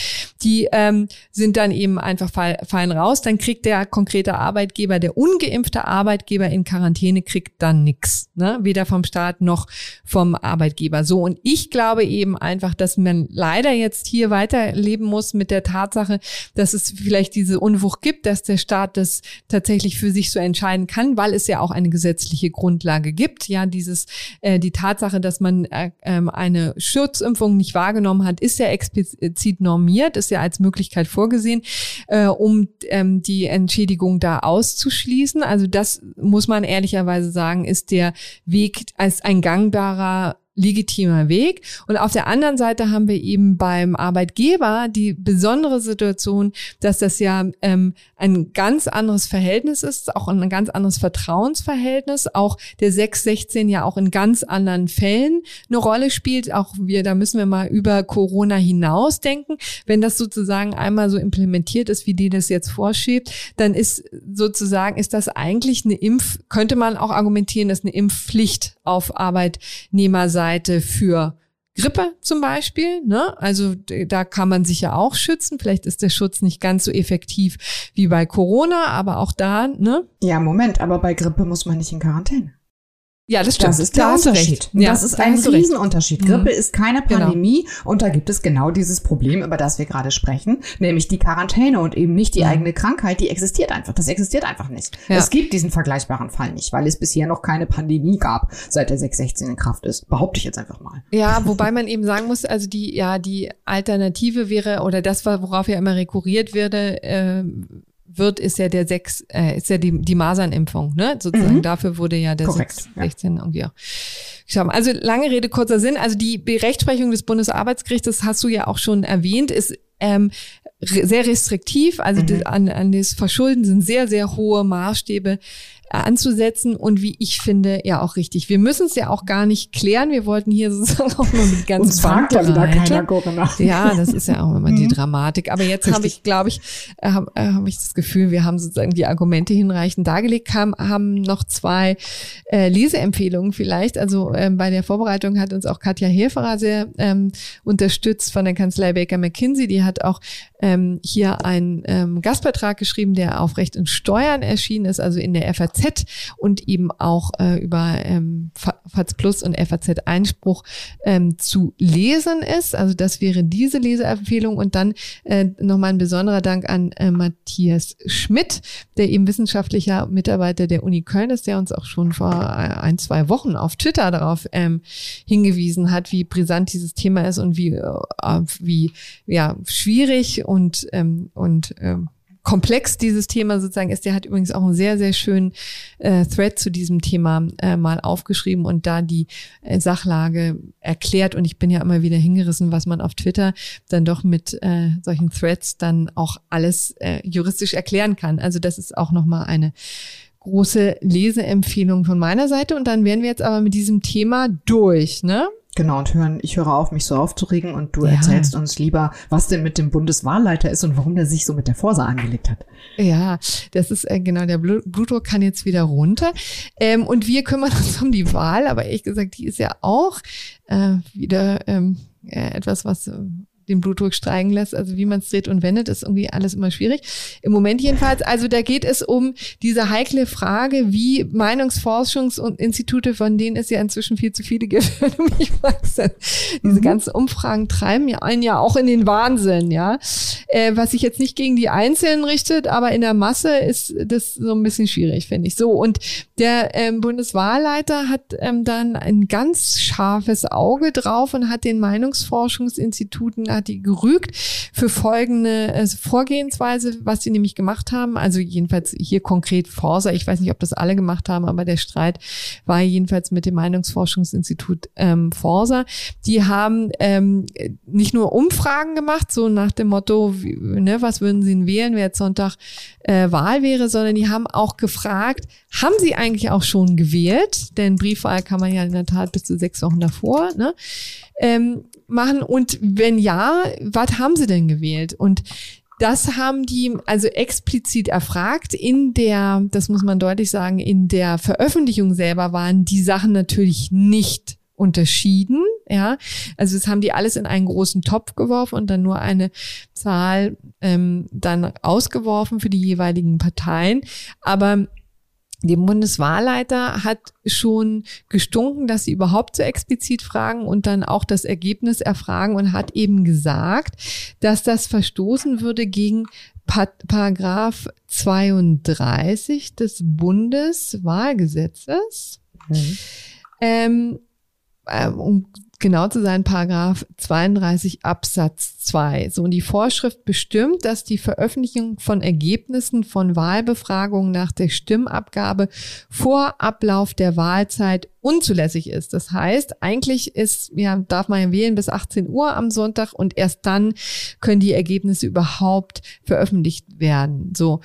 die ähm, sind dann eben einfach fallen raus, dann kriegt der konkrete Arbeitgeber, der ungeimpfte Arbeitgeber in Quarantäne kriegt dann nichts, ne? weder vom Staat noch vom Arbeitgeber. So und ich glaube eben einfach, dass man leider jetzt hier weiterleben muss mit der Tatsache, dass es vielleicht diese Unwucht gibt, dass der Staat das tatsächlich für sich so entscheiden kann, weil es ja auch eine gesetzliche Grundlage gibt. Ja, dieses äh, die Tatsache, dass man äh, äh, eine Schutzimpfung nicht wahrgenommen hat, ist ja explizit normiert, ist ja als Möglichkeit vorgesehen, äh, um ähm, die Entschädigung da auszuschließen. Also das muss man ehrlicherweise sagen, ist der Weg als ein gangbarer legitimer Weg. Und auf der anderen Seite haben wir eben beim Arbeitgeber die besondere Situation, dass das ja ähm, ein ganz anderes Verhältnis ist, auch ein ganz anderes Vertrauensverhältnis. Auch der 616 ja auch in ganz anderen Fällen eine Rolle spielt. Auch wir, da müssen wir mal über Corona hinaus denken. Wenn das sozusagen einmal so implementiert ist, wie die das jetzt vorschiebt, dann ist sozusagen, ist das eigentlich eine Impf, könnte man auch argumentieren, dass eine Impfpflicht auf Arbeitnehmerseite Seite für Grippe zum Beispiel, ne? Also da kann man sich ja auch schützen. Vielleicht ist der Schutz nicht ganz so effektiv wie bei Corona, aber auch da, ne? Ja, Moment, aber bei Grippe muss man nicht in Quarantäne. Ja, das stimmt. Das ist der da Unterschied. Ja, das ist ein Riesenunterschied. Grippe mhm. ist keine genau. Pandemie genau. und da gibt es genau dieses Problem, über das wir gerade sprechen, nämlich die Quarantäne und eben nicht die mhm. eigene Krankheit, die existiert einfach. Das existiert einfach nicht. Ja. Es gibt diesen vergleichbaren Fall nicht, weil es bisher noch keine Pandemie gab, seit der 616 in Kraft ist. Behaupte ich jetzt einfach mal. Ja, wobei man eben sagen muss, also die, ja, die Alternative wäre oder das, worauf ja immer rekurriert würde, äh, wird, ist ja der sechs, äh, ist ja die, die Masernimpfung, ne? Sozusagen mhm. dafür wurde ja der Korrekt, 6, 16 ja. irgendwie auch geschaffen. Also lange Rede, kurzer Sinn. Also die Rechtsprechung des Bundesarbeitsgerichtes hast du ja auch schon erwähnt, ist ähm, sehr restriktiv. Also mhm. an, an das Verschulden sind sehr, sehr hohe Maßstäbe anzusetzen und wie ich finde, ja auch richtig. Wir müssen es ja auch gar nicht klären. Wir wollten hier sozusagen auch nur mit ganz Uns fragt ja wieder keiner. Ja, das ist ja auch immer die mhm. Dramatik. Aber jetzt habe ich, glaube ich, äh, habe äh, hab ich das Gefühl, wir haben sozusagen die Argumente hinreichend dargelegt, haben, haben noch zwei äh, Leseempfehlungen vielleicht. Also ähm, bei der Vorbereitung hat uns auch Katja Heferer sehr ähm, unterstützt von der Kanzlei Baker McKinsey. Die hat auch ähm, hier einen ähm, Gastbeitrag geschrieben, der auf Recht und Steuern erschienen ist, also in der FAZ und eben auch äh, über ähm, FAZ Plus und FAZ Einspruch ähm, zu lesen ist. Also das wäre diese Leseempfehlung und dann äh, nochmal ein besonderer Dank an äh, Matthias Schmidt, der eben wissenschaftlicher Mitarbeiter der Uni Köln ist, der uns auch schon vor äh, ein, zwei Wochen auf Twitter darauf ähm, hingewiesen hat, wie brisant dieses Thema ist und wie, äh, wie ja, schwierig und, ähm, und ähm, komplex dieses Thema sozusagen ist. Der hat übrigens auch einen sehr, sehr schönen äh, Thread zu diesem Thema äh, mal aufgeschrieben und da die äh, Sachlage erklärt. Und ich bin ja immer wieder hingerissen, was man auf Twitter dann doch mit äh, solchen Threads dann auch alles äh, juristisch erklären kann. Also das ist auch nochmal eine große Leseempfehlung von meiner Seite. Und dann wären wir jetzt aber mit diesem Thema durch, ne? Genau, und hören, ich höre auf, mich so aufzuregen und du ja. erzählst uns lieber, was denn mit dem Bundeswahlleiter ist und warum der sich so mit der Forsa angelegt hat. Ja, das ist äh, genau, der Blutdruck kann jetzt wieder runter. Ähm, und wir kümmern uns um die Wahl, aber ehrlich gesagt, die ist ja auch äh, wieder ähm, äh, etwas, was äh, den Blutdruck steigen lässt. Also wie man es dreht und wendet, ist irgendwie alles immer schwierig. Im Moment jedenfalls, also da geht es um diese heikle Frage, wie Meinungsforschungsinstitute, von denen es ja inzwischen viel zu viele gibt, wenn du mich fragst, diese mhm. ganzen Umfragen treiben ja einen ja auch in den Wahnsinn, ja. Äh, was sich jetzt nicht gegen die Einzelnen richtet, aber in der Masse ist das so ein bisschen schwierig, finde ich. So, und der ähm, Bundeswahlleiter hat ähm, dann ein ganz scharfes Auge drauf und hat den Meinungsforschungsinstituten hat die gerügt für folgende äh, Vorgehensweise, was sie nämlich gemacht haben. Also jedenfalls hier konkret Forsa. Ich weiß nicht, ob das alle gemacht haben, aber der Streit war jedenfalls mit dem Meinungsforschungsinstitut ähm, Forsa. Die haben ähm, nicht nur Umfragen gemacht, so nach dem Motto, wie, ne, was würden sie wählen, wer jetzt Sonntag äh, Wahl wäre, sondern die haben auch gefragt, haben sie eigentlich auch schon gewählt? Denn Briefwahl kann man ja in der Tat bis zu sechs Wochen davor. Ne? Ähm, machen? Und wenn ja, was haben sie denn gewählt? Und das haben die also explizit erfragt. In der, das muss man deutlich sagen, in der Veröffentlichung selber waren die Sachen natürlich nicht unterschieden, ja. Also das haben die alles in einen großen Topf geworfen und dann nur eine Zahl ähm, dann ausgeworfen für die jeweiligen Parteien. Aber dem Bundeswahlleiter hat schon gestunken, dass sie überhaupt so explizit fragen und dann auch das Ergebnis erfragen und hat eben gesagt, dass das verstoßen würde gegen Paragraph 32 des Bundeswahlgesetzes. Mhm. Ähm, äh, um genau zu sein, Paragraph 32 Absatz 2. So, und die Vorschrift bestimmt, dass die Veröffentlichung von Ergebnissen von Wahlbefragungen nach der Stimmabgabe vor Ablauf der Wahlzeit unzulässig ist. Das heißt, eigentlich ist, ja, darf man ja wählen bis 18 Uhr am Sonntag und erst dann können die Ergebnisse überhaupt veröffentlicht werden. So.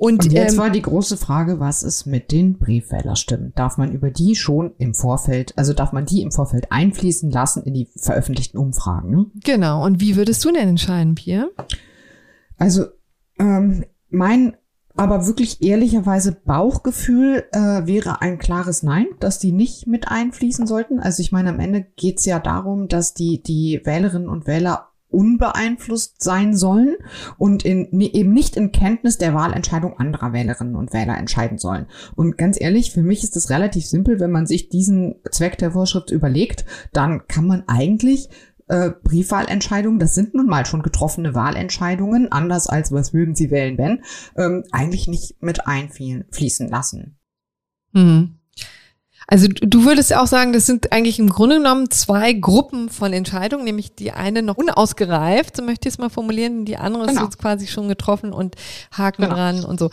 Und, und jetzt ähm, war die große Frage, was ist mit den Briefwählerstimmen? Darf man über die schon im Vorfeld, also darf man die im Vorfeld einfließen lassen in die veröffentlichten Umfragen? Ne? Genau. Und wie würdest du denn entscheiden, Pierre? Also ähm, mein aber wirklich ehrlicherweise Bauchgefühl äh, wäre ein klares Nein, dass die nicht mit einfließen sollten. Also ich meine, am Ende geht's ja darum, dass die, die Wählerinnen und Wähler unbeeinflusst sein sollen und in, eben nicht in Kenntnis der Wahlentscheidung anderer Wählerinnen und Wähler entscheiden sollen. Und ganz ehrlich, für mich ist es relativ simpel, wenn man sich diesen Zweck der Vorschrift überlegt, dann kann man eigentlich äh, Briefwahlentscheidungen, das sind nun mal schon getroffene Wahlentscheidungen, anders als was würden sie wählen, wenn, ähm, eigentlich nicht mit einfließen lassen. Mhm. Also du würdest auch sagen, das sind eigentlich im Grunde genommen zwei Gruppen von Entscheidungen, nämlich die eine noch unausgereift, so möchte ich es mal formulieren, die andere genau. ist jetzt quasi schon getroffen und Haken genau. dran und so.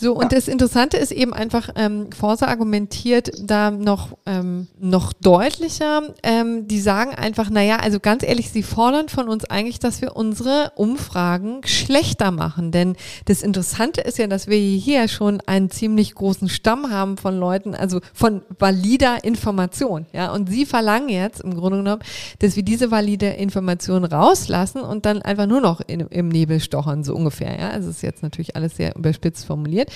So, und ja. das Interessante ist eben einfach, ähm, Forsa argumentiert da noch, ähm, noch deutlicher. Ähm, die sagen einfach, naja, also ganz ehrlich, sie fordern von uns eigentlich, dass wir unsere Umfragen schlechter machen. Denn das Interessante ist ja, dass wir hier schon einen ziemlich großen Stamm haben von Leuten, also von Validen valider Information. Ja, und sie verlangen jetzt im Grunde genommen, dass wir diese valide Information rauslassen und dann einfach nur noch in, im Nebel stochern, so ungefähr. Ja, also es ist jetzt natürlich alles sehr überspitzt formuliert.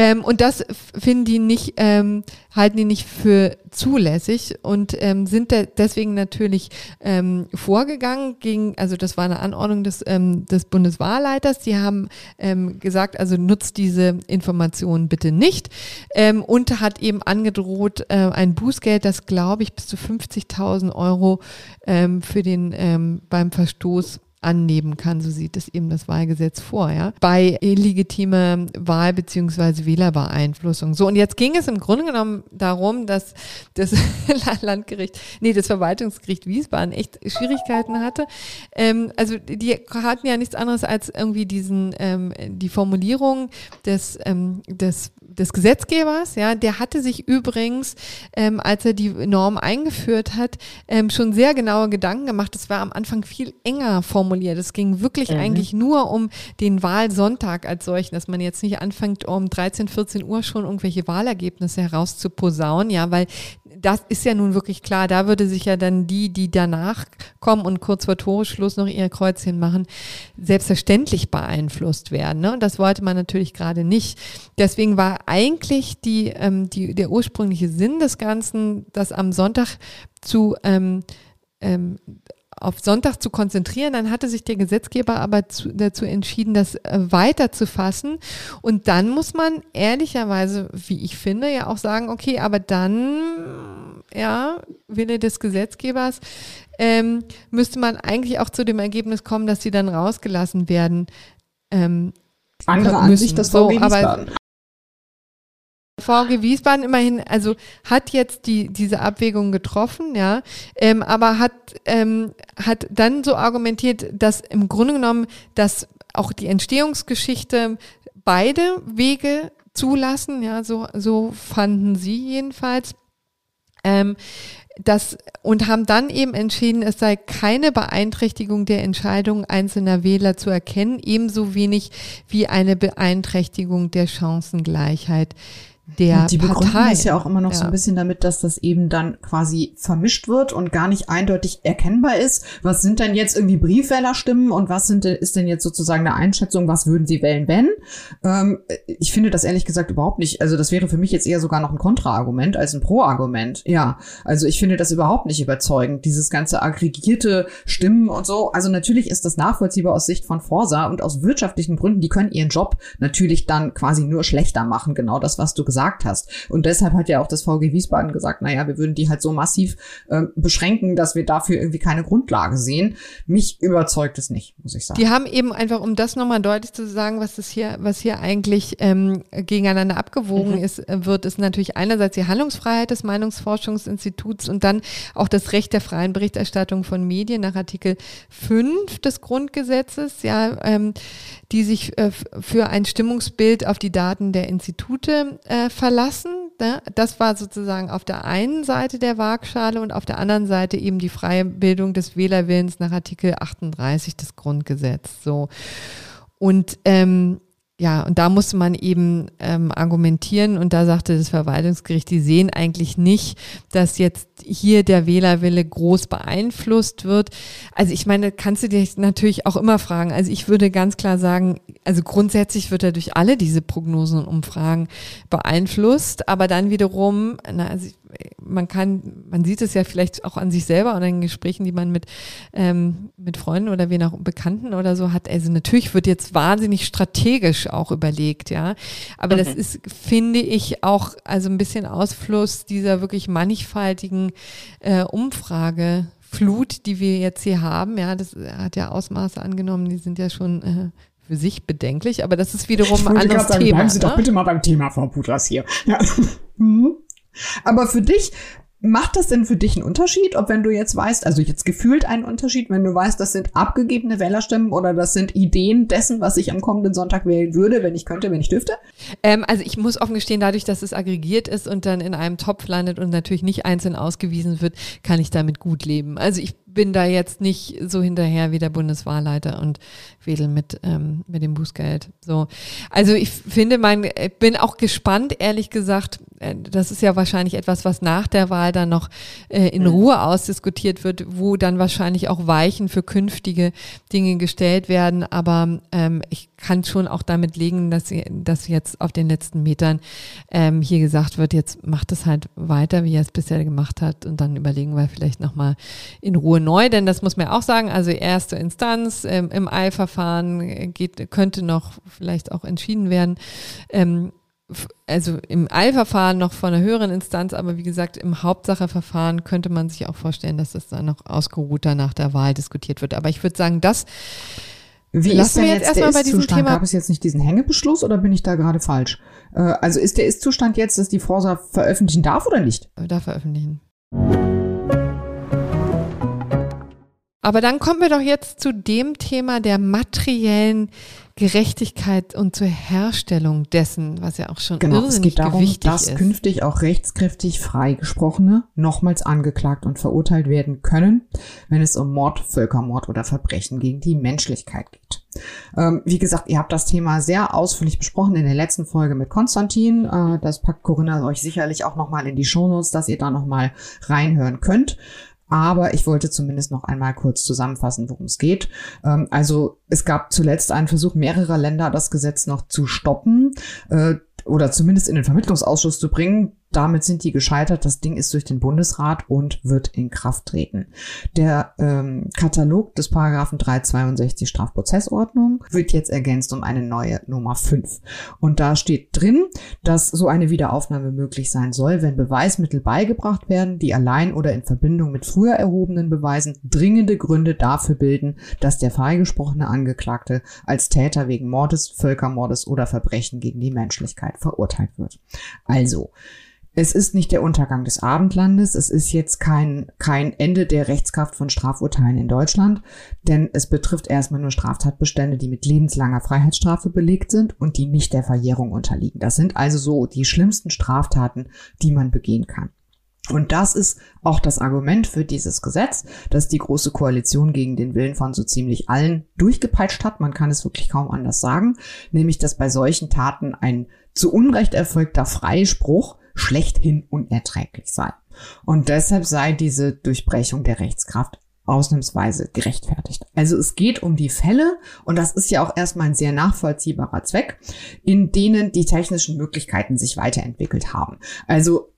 Ähm, und das finden die nicht, ähm, halten die nicht für zulässig und ähm, sind deswegen natürlich ähm, vorgegangen gegen, also das war eine Anordnung des, ähm, des Bundeswahlleiters. Die haben ähm, gesagt, also nutzt diese Informationen bitte nicht ähm, und hat eben angedroht äh, ein Bußgeld, das glaube ich bis zu 50.000 Euro ähm, für den ähm, beim Verstoß annehmen kann. So sieht es eben das Wahlgesetz vor, ja. Bei illegitimer Wahl- bzw. Wählerbeeinflussung. So, und jetzt ging es im Grunde genommen darum, dass das Landgericht, nee, das Verwaltungsgericht Wiesbaden echt Schwierigkeiten hatte. Ähm, also die hatten ja nichts anderes als irgendwie diesen, ähm, die Formulierung des, ähm, des des Gesetzgebers, ja, der hatte sich übrigens, ähm, als er die Norm eingeführt hat, ähm, schon sehr genaue Gedanken gemacht. Es war am Anfang viel enger formuliert. Es ging wirklich mhm. eigentlich nur um den Wahlsonntag als solchen, dass man jetzt nicht anfängt, um 13, 14 Uhr schon irgendwelche Wahlergebnisse herauszuposaunen, ja, weil das ist ja nun wirklich klar. Da würde sich ja dann die, die danach kommen und kurz vor Toreschluss noch ihr Kreuzchen machen, selbstverständlich beeinflusst werden. Ne? Und das wollte man natürlich gerade nicht. Deswegen war eigentlich die, ähm, die, der ursprüngliche Sinn des Ganzen, das am Sonntag zu ähm, ähm, auf Sonntag zu konzentrieren. Dann hatte sich der Gesetzgeber aber zu, dazu entschieden, das äh, weiter zu fassen. Und dann muss man ehrlicherweise, wie ich finde, ja auch sagen, okay, aber dann, ja, Wille des Gesetzgebers, ähm, müsste man eigentlich auch zu dem Ergebnis kommen, dass sie dann rausgelassen werden. Ähm, Andere Ansicht, das so, aber VG Wiesbaden immerhin, also hat jetzt die, diese Abwägung getroffen, ja, ähm, aber hat, ähm, hat dann so argumentiert, dass im Grunde genommen, dass auch die Entstehungsgeschichte beide Wege zulassen, ja, so, so fanden sie jedenfalls. Ähm, das, und haben dann eben entschieden, es sei keine Beeinträchtigung der Entscheidung einzelner Wähler zu erkennen, ebenso wenig wie eine Beeinträchtigung der Chancengleichheit der und die Partei. begründen ist ja auch immer noch ja. so ein bisschen damit, dass das eben dann quasi vermischt wird und gar nicht eindeutig erkennbar ist. Was sind denn jetzt irgendwie Briefwählerstimmen und was sind, ist denn jetzt sozusagen eine Einschätzung, was würden sie wählen, wenn? Ähm, ich finde das ehrlich gesagt überhaupt nicht. Also das wäre für mich jetzt eher sogar noch ein Kontraargument als ein Pro-Argument. Ja, also ich finde das überhaupt nicht überzeugend, dieses ganze aggregierte Stimmen und so. Also natürlich ist das nachvollziehbar aus Sicht von Forsa und aus wirtschaftlichen Gründen, die können ihren Job natürlich dann quasi nur schlechter machen. Genau das, was du gesagt gesagt hast. Und deshalb hat ja auch das VG Wiesbaden gesagt, naja, wir würden die halt so massiv äh, beschränken, dass wir dafür irgendwie keine Grundlage sehen. Mich überzeugt es nicht, muss ich sagen. Die haben eben einfach, um das nochmal deutlich zu sagen, was das hier, was hier eigentlich ähm, gegeneinander abgewogen mhm. ist, äh, wird, ist natürlich einerseits die Handlungsfreiheit des Meinungsforschungsinstituts und dann auch das Recht der freien Berichterstattung von Medien nach Artikel 5 des Grundgesetzes, ja, ähm, die sich äh, für ein Stimmungsbild auf die Daten der Institute äh, verlassen. Ne? Das war sozusagen auf der einen Seite der Waagschale und auf der anderen Seite eben die freie Bildung des Wählerwillens nach Artikel 38 des Grundgesetzes. So. Und ähm, ja, und da musste man eben ähm, argumentieren und da sagte das Verwaltungsgericht, die sehen eigentlich nicht, dass jetzt hier der Wählerwille groß beeinflusst wird. Also ich meine, kannst du dich natürlich auch immer fragen. Also ich würde ganz klar sagen, also grundsätzlich wird er durch alle diese Prognosen und Umfragen beeinflusst, aber dann wiederum, na, also ich, man kann, man sieht es ja vielleicht auch an sich selber und in Gesprächen, die man mit, ähm, mit Freunden oder wen auch Bekannten oder so hat. Also natürlich wird jetzt wahnsinnig strategisch auch überlegt, ja. Aber mhm. das ist, finde ich, auch also ein bisschen Ausfluss dieser wirklich mannigfaltigen äh, Umfrageflut, die wir jetzt hier haben. Ja, das hat ja Ausmaße angenommen, die sind ja schon äh, für sich bedenklich, aber das ist wiederum ein anderes sagen, Thema. Bleiben Sie ne? doch bitte mal beim Thema, Frau Pudras hier. Ja. Aber für dich Macht das denn für dich einen Unterschied, ob wenn du jetzt weißt, also jetzt gefühlt einen Unterschied, wenn du weißt, das sind abgegebene Wählerstimmen oder das sind Ideen dessen, was ich am kommenden Sonntag wählen würde, wenn ich könnte, wenn ich dürfte? Ähm, also ich muss offen gestehen, dadurch, dass es aggregiert ist und dann in einem Topf landet und natürlich nicht einzeln ausgewiesen wird, kann ich damit gut leben. Also ich bin da jetzt nicht so hinterher wie der Bundeswahlleiter und wedel mit, ähm, mit dem Bußgeld. So. Also ich finde, mein, bin auch gespannt, ehrlich gesagt. Äh, das ist ja wahrscheinlich etwas, was nach der Wahl dann noch äh, in mhm. Ruhe ausdiskutiert wird, wo dann wahrscheinlich auch Weichen für künftige Dinge gestellt werden. Aber ähm, ich kann schon auch damit legen, dass, dass jetzt auf den letzten Metern ähm, hier gesagt wird, jetzt macht es halt weiter, wie er es bisher gemacht hat. Und dann überlegen wir vielleicht nochmal in Ruhe neu, denn das muss man auch sagen, also erste Instanz ähm, im Eilverfahren geht, könnte noch vielleicht auch entschieden werden. Ähm, also im Eilverfahren noch von einer höheren Instanz, aber wie gesagt, im Hauptsacheverfahren könnte man sich auch vorstellen, dass das dann noch ausgeruhter nach der Wahl diskutiert wird. Aber ich würde sagen, das wie Lassen ist denn jetzt, jetzt erstmal bei diesem Thema. Gab es jetzt nicht diesen Hängebeschluss oder bin ich da gerade falsch? Äh, also ist der Ist-Zustand jetzt, dass die Forsa veröffentlichen darf oder nicht? Da veröffentlichen. Aber dann kommen wir doch jetzt zu dem Thema der materiellen Gerechtigkeit und zur Herstellung dessen, was ja auch schon genau, irrsinnig es geht darum, dass ist. künftig auch rechtskräftig freigesprochene nochmals angeklagt und verurteilt werden können, wenn es um Mord, Völkermord oder Verbrechen gegen die Menschlichkeit geht. Ähm, wie gesagt, ihr habt das Thema sehr ausführlich besprochen in der letzten Folge mit Konstantin. Äh, das packt Corinna euch sicherlich auch nochmal in die Shownotes, dass ihr da nochmal reinhören könnt. Aber ich wollte zumindest noch einmal kurz zusammenfassen, worum es geht. Ähm, also es gab zuletzt einen Versuch mehrerer Länder, das Gesetz noch zu stoppen äh, oder zumindest in den Vermittlungsausschuss zu bringen. Damit sind die gescheitert. Das Ding ist durch den Bundesrat und wird in Kraft treten. Der ähm, Katalog des Paragraphen 362 Strafprozessordnung wird jetzt ergänzt um eine neue Nummer 5. Und da steht drin, dass so eine Wiederaufnahme möglich sein soll, wenn Beweismittel beigebracht werden, die allein oder in Verbindung mit früher erhobenen Beweisen dringende Gründe dafür bilden, dass der freigesprochene Angeklagte als Täter wegen Mordes, Völkermordes oder Verbrechen gegen die Menschlichkeit verurteilt wird. Also, es ist nicht der Untergang des Abendlandes, es ist jetzt kein, kein Ende der Rechtskraft von Strafurteilen in Deutschland, denn es betrifft erstmal nur Straftatbestände, die mit lebenslanger Freiheitsstrafe belegt sind und die nicht der Verjährung unterliegen. Das sind also so die schlimmsten Straftaten, die man begehen kann. Und das ist auch das Argument für dieses Gesetz, das die Große Koalition gegen den Willen von so ziemlich allen durchgepeitscht hat. Man kann es wirklich kaum anders sagen, nämlich dass bei solchen Taten ein zu Unrecht erfolgter Freispruch schlechthin unerträglich sei. Und deshalb sei diese Durchbrechung der Rechtskraft ausnahmsweise gerechtfertigt. Also es geht um die Fälle, und das ist ja auch erstmal ein sehr nachvollziehbarer Zweck, in denen die technischen Möglichkeiten sich weiterentwickelt haben. Also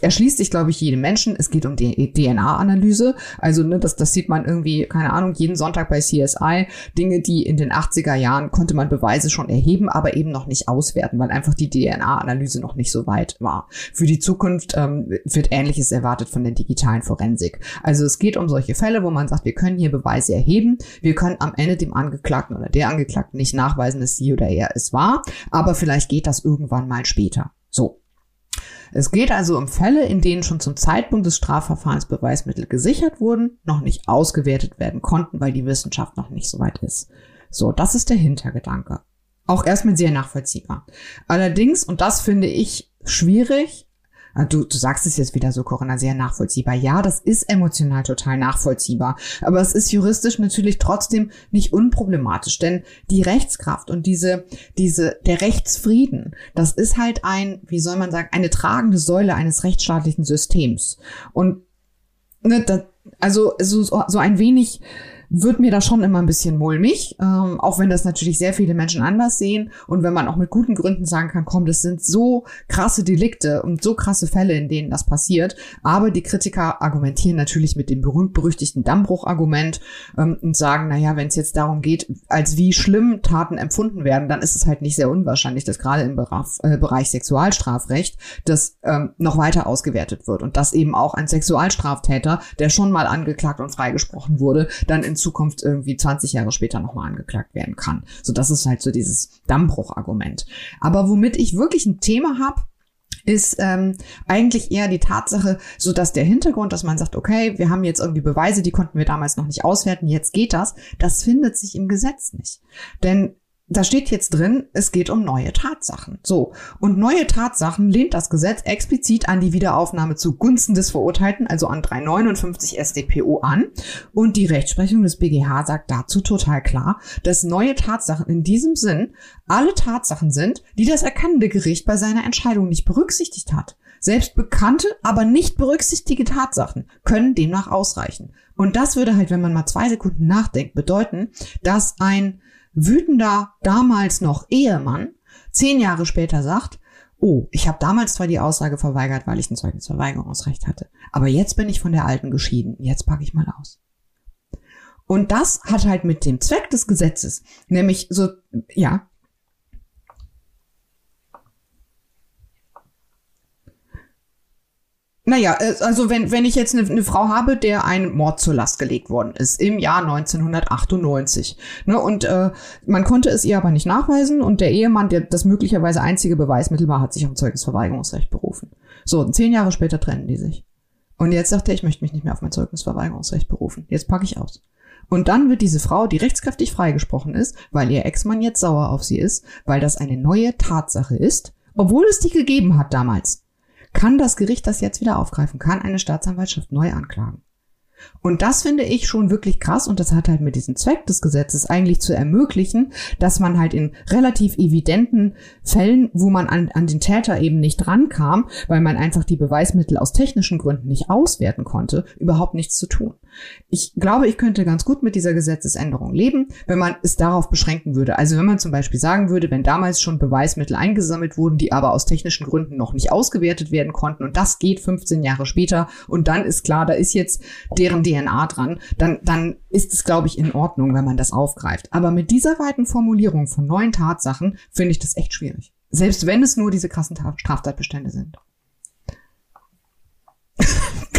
erschließt sich, glaube ich, jedem Menschen. Es geht um die DNA-Analyse. Also, ne, das, das sieht man irgendwie, keine Ahnung, jeden Sonntag bei CSI. Dinge, die in den 80er Jahren konnte man Beweise schon erheben, aber eben noch nicht auswerten, weil einfach die DNA-Analyse noch nicht so weit war. Für die Zukunft ähm, wird Ähnliches erwartet von der digitalen Forensik. Also es geht um solche Fälle, wo man sagt, wir können hier Beweise erheben. Wir können am Ende dem Angeklagten oder der Angeklagten nicht nachweisen, dass sie oder er es war, aber vielleicht geht das irgendwann mal später. So. Es geht also um Fälle, in denen schon zum Zeitpunkt des Strafverfahrens Beweismittel gesichert wurden, noch nicht ausgewertet werden konnten, weil die Wissenschaft noch nicht so weit ist. So, das ist der Hintergedanke. Auch erstmal sehr nachvollziehbar. Allerdings, und das finde ich schwierig, du, du sagst es jetzt wieder so, Corinna, sehr nachvollziehbar. Ja, das ist emotional total nachvollziehbar. Aber es ist juristisch natürlich trotzdem nicht unproblematisch, denn die Rechtskraft und diese, diese, der Rechtsfrieden, das ist halt ein, wie soll man sagen, eine tragende Säule eines rechtsstaatlichen Systems. Und ne, das, also so, so ein wenig wird mir da schon immer ein bisschen mulmig, ähm, auch wenn das natürlich sehr viele Menschen anders sehen und wenn man auch mit guten Gründen sagen kann, komm, das sind so krasse Delikte und so krasse Fälle, in denen das passiert. Aber die Kritiker argumentieren natürlich mit dem berühmt-berüchtigten Dammbruch-Argument ähm, und sagen, naja, wenn es jetzt darum geht, als wie schlimm Taten empfunden werden, dann ist es halt nicht sehr unwahrscheinlich, dass gerade im Bereich, äh, Bereich Sexualstrafrecht das ähm, noch weiter ausgewertet wird und dass eben auch ein Sexualstraftäter, der schon mal angeklagt und freigesprochen wurde, dann in Zukunft irgendwie 20 Jahre später nochmal angeklagt werden kann. So, das ist halt so dieses Dammbruch-Argument. Aber womit ich wirklich ein Thema habe, ist ähm, eigentlich eher die Tatsache, so dass der Hintergrund, dass man sagt, okay, wir haben jetzt irgendwie Beweise, die konnten wir damals noch nicht auswerten, jetzt geht das, das findet sich im Gesetz nicht. Denn da steht jetzt drin, es geht um neue Tatsachen. So. Und neue Tatsachen lehnt das Gesetz explizit an die Wiederaufnahme zugunsten des Verurteilten, also an 359 StPO an. Und die Rechtsprechung des BGH sagt dazu total klar, dass neue Tatsachen in diesem Sinn alle Tatsachen sind, die das erkannende Gericht bei seiner Entscheidung nicht berücksichtigt hat. Selbst bekannte, aber nicht berücksichtigte Tatsachen können demnach ausreichen. Und das würde halt, wenn man mal zwei Sekunden nachdenkt, bedeuten, dass ein wütender damals noch Ehemann zehn Jahre später sagt, oh, ich habe damals zwar die Aussage verweigert, weil ich ein Zeugnisverweigerungsrecht hatte, aber jetzt bin ich von der alten geschieden, jetzt packe ich mal aus. Und das hat halt mit dem Zweck des Gesetzes, nämlich so, ja, Naja, äh, also wenn, wenn ich jetzt eine, eine Frau habe, der ein Mord zur Last gelegt worden ist im Jahr 1998, ne, und äh, man konnte es ihr aber nicht nachweisen und der Ehemann, der das möglicherweise einzige Beweismittel war, hat sich auf Zeugnisverweigerungsrecht berufen. So, und zehn Jahre später trennen die sich. Und jetzt sagt er, ich möchte mich nicht mehr auf mein Zeugnisverweigerungsrecht berufen. Jetzt packe ich aus. Und dann wird diese Frau, die rechtskräftig freigesprochen ist, weil ihr Ex-Mann jetzt sauer auf sie ist, weil das eine neue Tatsache ist, obwohl es die gegeben hat damals kann das Gericht das jetzt wieder aufgreifen, kann eine Staatsanwaltschaft neu anklagen. Und das finde ich schon wirklich krass und das hat halt mit diesem Zweck des Gesetzes eigentlich zu ermöglichen, dass man halt in relativ evidenten Fällen, wo man an, an den Täter eben nicht rankam, weil man einfach die Beweismittel aus technischen Gründen nicht auswerten konnte, überhaupt nichts zu tun. Ich glaube, ich könnte ganz gut mit dieser Gesetzesänderung leben, wenn man es darauf beschränken würde. Also wenn man zum Beispiel sagen würde, wenn damals schon Beweismittel eingesammelt wurden, die aber aus technischen Gründen noch nicht ausgewertet werden konnten und das geht 15 Jahre später und dann ist klar, da ist jetzt deren DNA dran, dann, dann ist es, glaube ich, in Ordnung, wenn man das aufgreift. Aber mit dieser weiten Formulierung von neuen Tatsachen finde ich das echt schwierig. Selbst wenn es nur diese krassen Straftatbestände sind.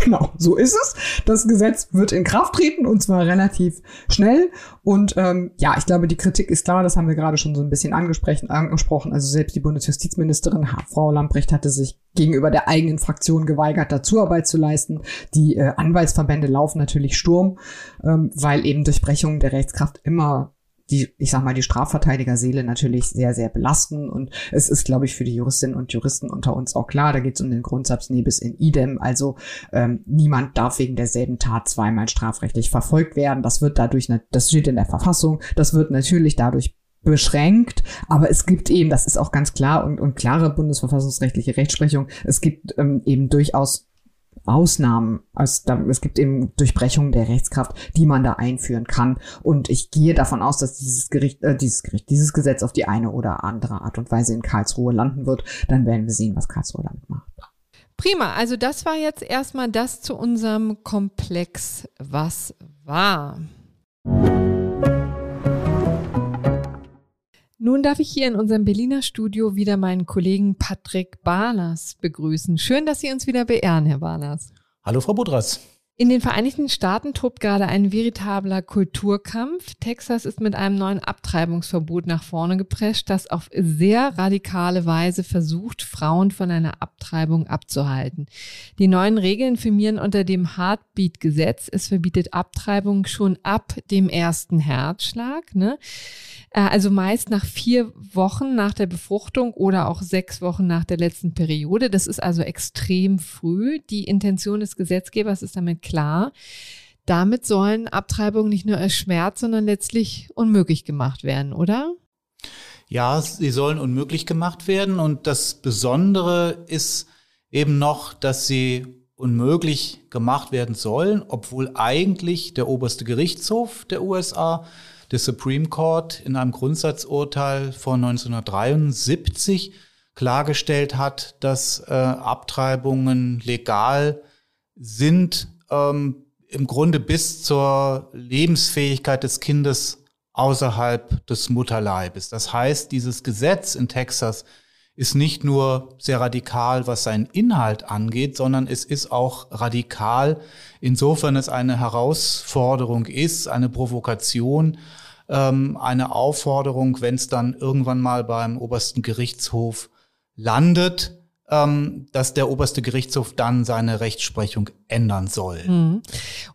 Genau, so ist es. Das Gesetz wird in Kraft treten und zwar relativ schnell. Und ähm, ja, ich glaube, die Kritik ist klar, das haben wir gerade schon so ein bisschen angesprochen. Also selbst die Bundesjustizministerin Frau Lamprecht hatte sich gegenüber der eigenen Fraktion geweigert, da Zuarbeit zu leisten. Die äh, Anwaltsverbände laufen natürlich Sturm, ähm, weil eben Durchbrechungen der Rechtskraft immer die, ich sag mal, die Strafverteidigerseele natürlich sehr, sehr belasten. Und es ist, glaube ich, für die Juristinnen und Juristen unter uns auch klar, da geht es um den Grundsatz Nebis in idem. Also ähm, niemand darf wegen derselben Tat zweimal strafrechtlich verfolgt werden. Das wird dadurch, das steht in der Verfassung, das wird natürlich dadurch beschränkt, aber es gibt eben, das ist auch ganz klar und, und klare bundesverfassungsrechtliche Rechtsprechung, es gibt ähm, eben durchaus Ausnahmen, also da, es gibt eben Durchbrechungen der Rechtskraft, die man da einführen kann. Und ich gehe davon aus, dass dieses Gericht, äh, dieses Gericht, dieses Gesetz auf die eine oder andere Art und Weise in Karlsruhe landen wird. Dann werden wir sehen, was Karlsruhe damit macht. Prima, also das war jetzt erstmal das zu unserem Komplex, was war. Nun darf ich hier in unserem Berliner Studio wieder meinen Kollegen Patrick Barlas begrüßen. Schön, dass Sie uns wieder beehren, Herr Barlas. Hallo, Frau Budras. In den Vereinigten Staaten tobt gerade ein veritabler Kulturkampf. Texas ist mit einem neuen Abtreibungsverbot nach vorne geprescht, das auf sehr radikale Weise versucht, Frauen von einer Abtreibung abzuhalten. Die neuen Regeln firmieren unter dem Heartbeat-Gesetz. Es verbietet Abtreibung schon ab dem ersten Herzschlag. Ne? Äh, also meist nach vier Wochen nach der Befruchtung oder auch sechs Wochen nach der letzten Periode. Das ist also extrem früh. Die Intention des Gesetzgebers ist damit klar. Damit sollen Abtreibungen nicht nur erschwert, sondern letztlich unmöglich gemacht werden, oder? Ja, sie sollen unmöglich gemacht werden. Und das Besondere ist eben noch, dass sie unmöglich gemacht werden sollen, obwohl eigentlich der oberste Gerichtshof der USA der Supreme Court in einem Grundsatzurteil von 1973 klargestellt hat, dass äh, Abtreibungen legal sind, ähm, im Grunde bis zur Lebensfähigkeit des Kindes außerhalb des Mutterleibes. Das heißt, dieses Gesetz in Texas ist nicht nur sehr radikal, was seinen Inhalt angeht, sondern es ist auch radikal, insofern es eine Herausforderung ist, eine Provokation ähm, eine Aufforderung, wenn es dann irgendwann mal beim obersten Gerichtshof landet, ähm, dass der oberste Gerichtshof dann seine Rechtsprechung ändern soll. Mhm.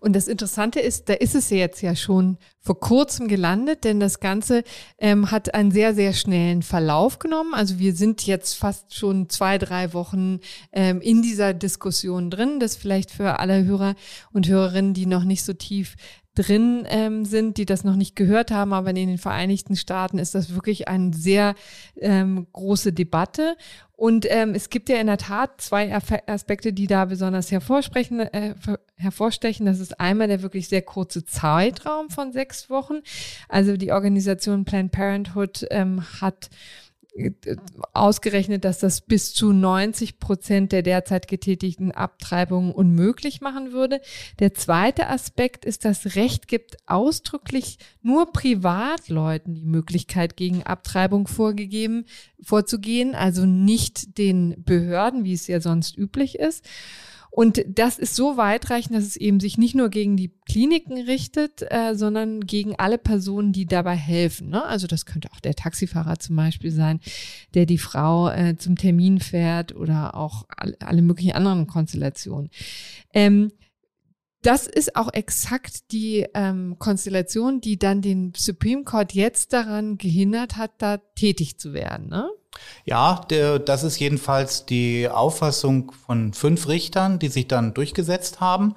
Und das Interessante ist, da ist es jetzt ja schon vor kurzem gelandet, denn das Ganze ähm, hat einen sehr, sehr schnellen Verlauf genommen. Also wir sind jetzt fast schon zwei, drei Wochen ähm, in dieser Diskussion drin. Das vielleicht für alle Hörer und Hörerinnen, die noch nicht so tief drin ähm, sind, die das noch nicht gehört haben, aber in den Vereinigten Staaten ist das wirklich eine sehr ähm, große Debatte. Und ähm, es gibt ja in der Tat zwei Aspekte, die da besonders hervorsprechen, äh, hervorstechen. Das ist einmal der wirklich sehr kurze Zeitraum von sechs Wochen. Also die Organisation Planned Parenthood ähm, hat ausgerechnet, dass das bis zu 90 Prozent der derzeit getätigten Abtreibungen unmöglich machen würde. Der zweite Aspekt ist, dass Recht gibt ausdrücklich nur Privatleuten die Möglichkeit, gegen Abtreibung vorgegeben, vorzugehen, also nicht den Behörden, wie es ja sonst üblich ist. Und das ist so weitreichend, dass es eben sich nicht nur gegen die Kliniken richtet, äh, sondern gegen alle Personen, die dabei helfen. Ne? Also das könnte auch der Taxifahrer zum Beispiel sein, der die Frau äh, zum Termin fährt oder auch alle, alle möglichen anderen Konstellationen. Ähm, das ist auch exakt die ähm, Konstellation, die dann den Supreme Court jetzt daran gehindert hat, da tätig zu werden. Ne? Ja, der, das ist jedenfalls die Auffassung von fünf Richtern, die sich dann durchgesetzt haben.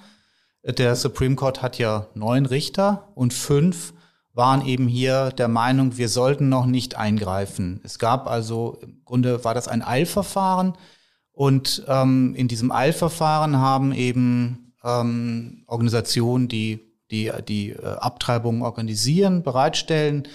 Der Supreme Court hat ja neun Richter und fünf waren eben hier der Meinung, wir sollten noch nicht eingreifen. Es gab also, im Grunde war das ein Eilverfahren und ähm, in diesem Eilverfahren haben eben ähm, Organisationen, die die, die äh, Abtreibungen organisieren, bereitstellen,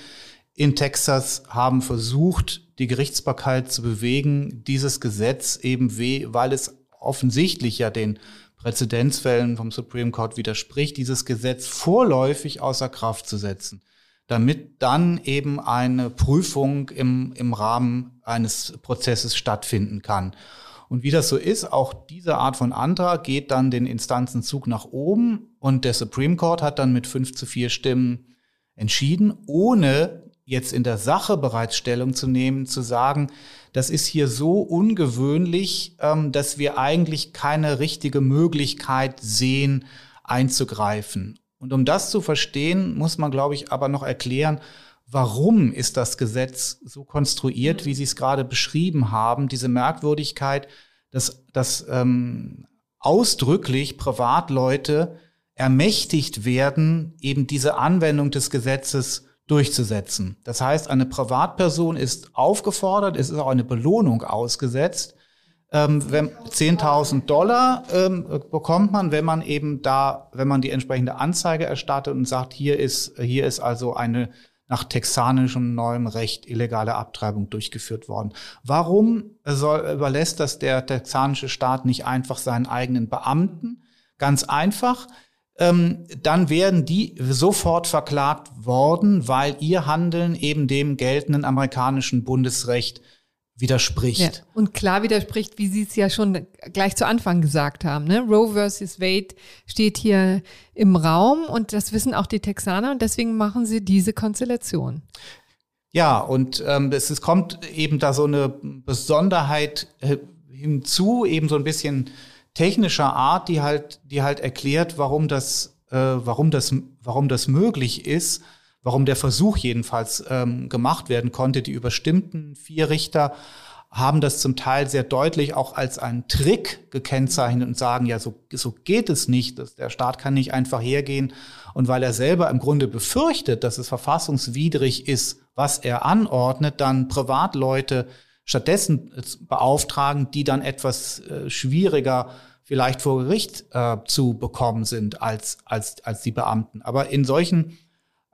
in Texas haben versucht, die Gerichtsbarkeit zu bewegen, dieses Gesetz eben weh, weil es offensichtlich ja den Präzedenzfällen vom Supreme Court widerspricht, dieses Gesetz vorläufig außer Kraft zu setzen, damit dann eben eine Prüfung im, im Rahmen eines Prozesses stattfinden kann. Und wie das so ist, auch diese Art von Antrag geht dann den Instanzenzug nach oben und der Supreme Court hat dann mit fünf zu vier Stimmen entschieden, ohne jetzt in der Sache bereits Stellung zu nehmen, zu sagen, das ist hier so ungewöhnlich, ähm, dass wir eigentlich keine richtige Möglichkeit sehen, einzugreifen. Und um das zu verstehen, muss man, glaube ich, aber noch erklären, warum ist das Gesetz so konstruiert, wie Sie es gerade beschrieben haben, diese Merkwürdigkeit, dass, dass ähm, ausdrücklich Privatleute ermächtigt werden, eben diese Anwendung des Gesetzes durchzusetzen. Das heißt, eine Privatperson ist aufgefordert, es ist auch eine Belohnung ausgesetzt. Ähm, 10.000 Dollar ähm, bekommt man, wenn man eben da, wenn man die entsprechende Anzeige erstattet und sagt, hier ist, hier ist also eine nach texanischem neuem Recht illegale Abtreibung durchgeführt worden. Warum soll, überlässt das der texanische Staat nicht einfach seinen eigenen Beamten? Ganz einfach, ähm, dann werden die sofort verklagt worden, weil ihr Handeln eben dem geltenden amerikanischen Bundesrecht widerspricht. Ja, und klar widerspricht, wie Sie es ja schon gleich zu Anfang gesagt haben. Ne? Roe versus Wade steht hier im Raum und das wissen auch die Texaner und deswegen machen sie diese Konstellation. Ja, und ähm, es, es kommt eben da so eine Besonderheit äh, hinzu, eben so ein bisschen technischer Art, die halt, die halt erklärt, warum das, äh, warum das, warum das möglich ist, warum der Versuch jedenfalls ähm, gemacht werden konnte. Die überstimmten vier Richter haben das zum Teil sehr deutlich auch als einen Trick gekennzeichnet und sagen, ja, so, so geht es nicht. Das, der Staat kann nicht einfach hergehen und weil er selber im Grunde befürchtet, dass es verfassungswidrig ist, was er anordnet, dann Privatleute stattdessen beauftragen, die dann etwas äh, schwieriger vielleicht vor Gericht äh, zu bekommen sind als, als, als die Beamten. Aber in solchen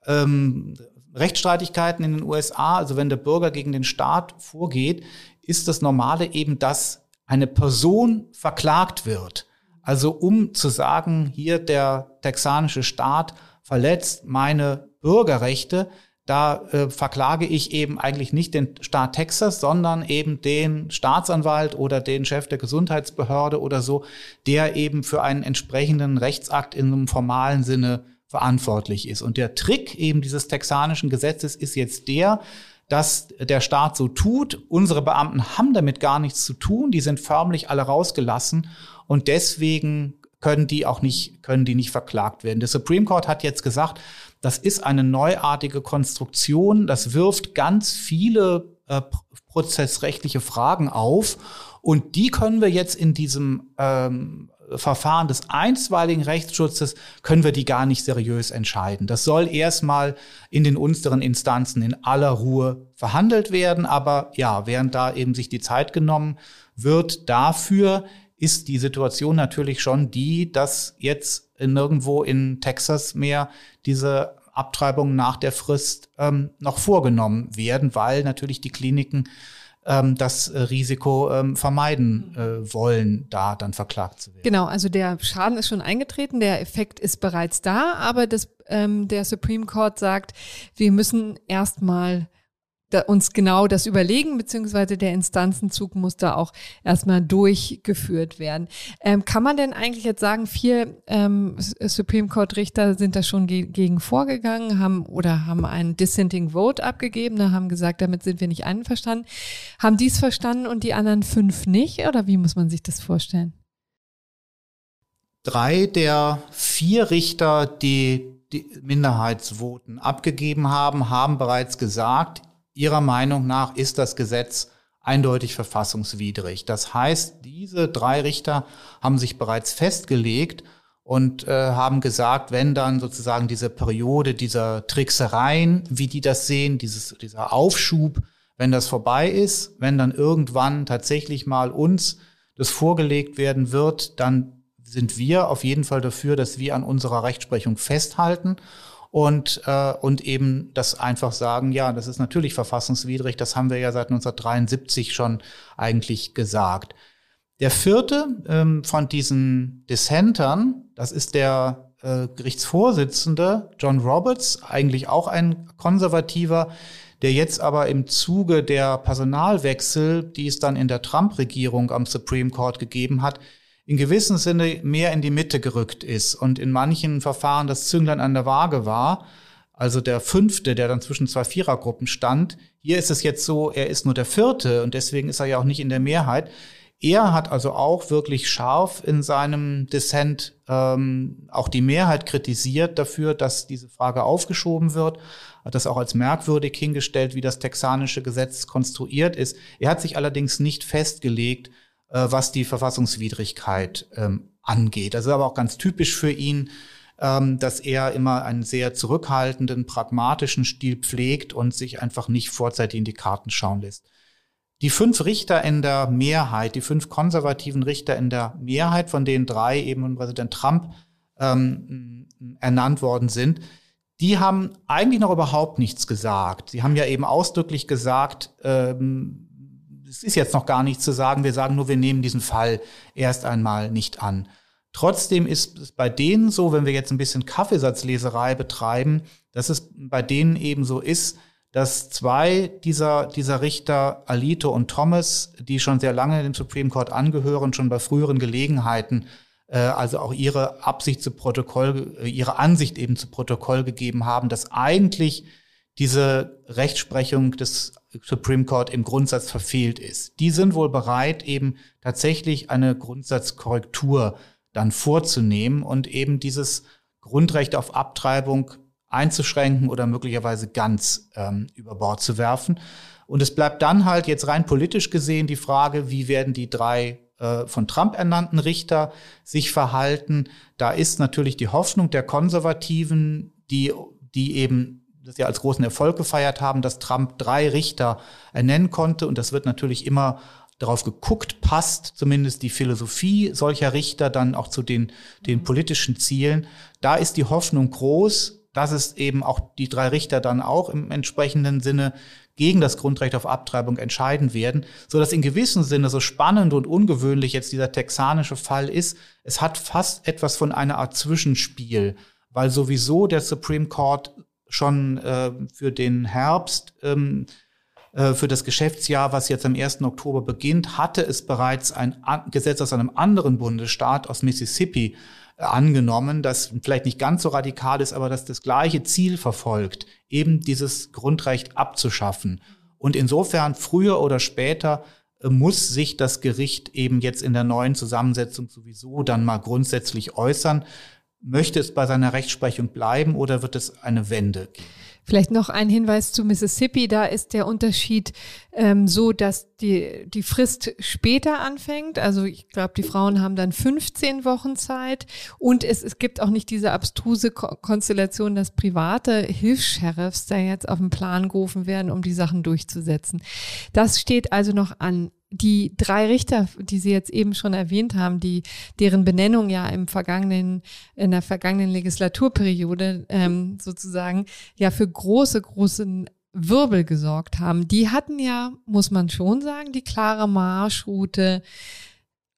ähm, Rechtsstreitigkeiten in den USA, also wenn der Bürger gegen den Staat vorgeht, ist das Normale eben, dass eine Person verklagt wird. Also um zu sagen, hier der texanische Staat verletzt meine Bürgerrechte, da äh, verklage ich eben eigentlich nicht den Staat Texas, sondern eben den Staatsanwalt oder den Chef der Gesundheitsbehörde oder so, der eben für einen entsprechenden Rechtsakt in einem formalen Sinne verantwortlich ist. Und der Trick eben dieses texanischen Gesetzes ist jetzt der, dass der Staat so tut. Unsere Beamten haben damit gar nichts zu tun. Die sind förmlich alle rausgelassen und deswegen können die auch nicht, können die nicht verklagt werden. Der Supreme Court hat jetzt gesagt, das ist eine neuartige Konstruktion. Das wirft ganz viele äh, prozessrechtliche Fragen auf. Und die können wir jetzt in diesem ähm, Verfahren des einstweiligen Rechtsschutzes können wir die gar nicht seriös entscheiden. Das soll erstmal in den unteren Instanzen in aller Ruhe verhandelt werden. Aber ja, während da eben sich die Zeit genommen wird dafür, ist die Situation natürlich schon die, dass jetzt nirgendwo in Texas mehr diese Abtreibungen nach der Frist ähm, noch vorgenommen werden, weil natürlich die Kliniken ähm, das äh, Risiko ähm, vermeiden äh, wollen, da dann verklagt zu werden. Genau, also der Schaden ist schon eingetreten, der Effekt ist bereits da, aber das, ähm, der Supreme Court sagt, wir müssen erstmal uns genau das überlegen, beziehungsweise der Instanzenzug muss da auch erstmal durchgeführt werden. Ähm, kann man denn eigentlich jetzt sagen, vier ähm, Supreme Court Richter sind da schon ge gegen vorgegangen, haben oder haben einen Dissenting Vote abgegeben, da haben gesagt, damit sind wir nicht einverstanden. Haben die es verstanden und die anderen fünf nicht? Oder wie muss man sich das vorstellen? Drei der vier Richter, die die Minderheitsvoten abgegeben haben, haben bereits gesagt, Ihrer Meinung nach ist das Gesetz eindeutig verfassungswidrig. Das heißt, diese drei Richter haben sich bereits festgelegt und äh, haben gesagt, wenn dann sozusagen diese Periode dieser Tricksereien, wie die das sehen, dieses, dieser Aufschub, wenn das vorbei ist, wenn dann irgendwann tatsächlich mal uns das vorgelegt werden wird, dann sind wir auf jeden Fall dafür, dass wir an unserer Rechtsprechung festhalten und, äh, und eben das einfach sagen, ja, das ist natürlich verfassungswidrig, das haben wir ja seit 1973 schon eigentlich gesagt. Der vierte ähm, von diesen Dissentern, das ist der äh, Gerichtsvorsitzende John Roberts, eigentlich auch ein Konservativer, der jetzt aber im Zuge der Personalwechsel, die es dann in der Trump-Regierung am Supreme Court gegeben hat, in gewissem Sinne mehr in die Mitte gerückt ist und in manchen Verfahren das Zünglein an der Waage war. Also der fünfte, der dann zwischen zwei Vierergruppen stand. Hier ist es jetzt so, er ist nur der vierte und deswegen ist er ja auch nicht in der Mehrheit. Er hat also auch wirklich scharf in seinem Dissent ähm, auch die Mehrheit kritisiert dafür, dass diese Frage aufgeschoben wird, hat das auch als merkwürdig hingestellt, wie das texanische Gesetz konstruiert ist. Er hat sich allerdings nicht festgelegt, äh, was die Verfassungswidrigkeit ähm, angeht. Das ist aber auch ganz typisch für ihn, ähm, dass er immer einen sehr zurückhaltenden, pragmatischen Stil pflegt und sich einfach nicht vorzeitig in die Karten schauen lässt. Die fünf Richter in der Mehrheit, die fünf konservativen Richter in der Mehrheit, von denen drei eben von Präsident Trump ähm, ernannt worden sind, die haben eigentlich noch überhaupt nichts gesagt. Sie haben ja eben ausdrücklich gesagt, ähm, es ist jetzt noch gar nicht zu sagen, wir sagen nur, wir nehmen diesen Fall erst einmal nicht an. Trotzdem ist es bei denen so, wenn wir jetzt ein bisschen Kaffeesatzleserei betreiben, dass es bei denen eben so ist, dass zwei dieser, dieser Richter, Alito und Thomas, die schon sehr lange dem Supreme Court angehören, schon bei früheren Gelegenheiten, äh, also auch ihre Absicht zu Protokoll, ihre Ansicht eben zu Protokoll gegeben haben, dass eigentlich diese Rechtsprechung des Supreme Court im Grundsatz verfehlt ist. Die sind wohl bereit, eben tatsächlich eine Grundsatzkorrektur dann vorzunehmen und eben dieses Grundrecht auf Abtreibung einzuschränken oder möglicherweise ganz ähm, über Bord zu werfen. Und es bleibt dann halt jetzt rein politisch gesehen die Frage, wie werden die drei äh, von Trump ernannten Richter sich verhalten. Da ist natürlich die Hoffnung der Konservativen, die, die eben das ja als großen Erfolg gefeiert haben, dass Trump drei Richter ernennen konnte. Und das wird natürlich immer darauf geguckt, passt zumindest die Philosophie solcher Richter dann auch zu den, den politischen Zielen. Da ist die Hoffnung groß, dass es eben auch die drei Richter dann auch im entsprechenden Sinne gegen das Grundrecht auf Abtreibung entscheiden werden, so dass in gewissem Sinne so spannend und ungewöhnlich jetzt dieser texanische Fall ist, es hat fast etwas von einer Art Zwischenspiel, weil sowieso der Supreme Court schon äh, für den Herbst, ähm, äh, für das Geschäftsjahr, was jetzt am 1. Oktober beginnt, hatte es bereits ein Gesetz aus einem anderen Bundesstaat, aus Mississippi, äh, angenommen, das vielleicht nicht ganz so radikal ist, aber das das gleiche Ziel verfolgt, eben dieses Grundrecht abzuschaffen. Und insofern früher oder später äh, muss sich das Gericht eben jetzt in der neuen Zusammensetzung sowieso dann mal grundsätzlich äußern. Möchte es bei seiner Rechtsprechung bleiben oder wird es eine Wende geben? Vielleicht noch ein Hinweis zu Mississippi. Da ist der Unterschied ähm, so, dass die, die Frist später anfängt. Also ich glaube, die Frauen haben dann 15 Wochen Zeit. Und es, es gibt auch nicht diese abstruse Ko Konstellation, dass private Hilfs-Sheriffs da jetzt auf den Plan gerufen werden, um die Sachen durchzusetzen. Das steht also noch an die drei Richter, die Sie jetzt eben schon erwähnt haben, die deren Benennung ja im vergangenen in der vergangenen Legislaturperiode ähm, sozusagen ja für große großen Wirbel gesorgt haben, die hatten ja, muss man schon sagen, die klare Marschroute,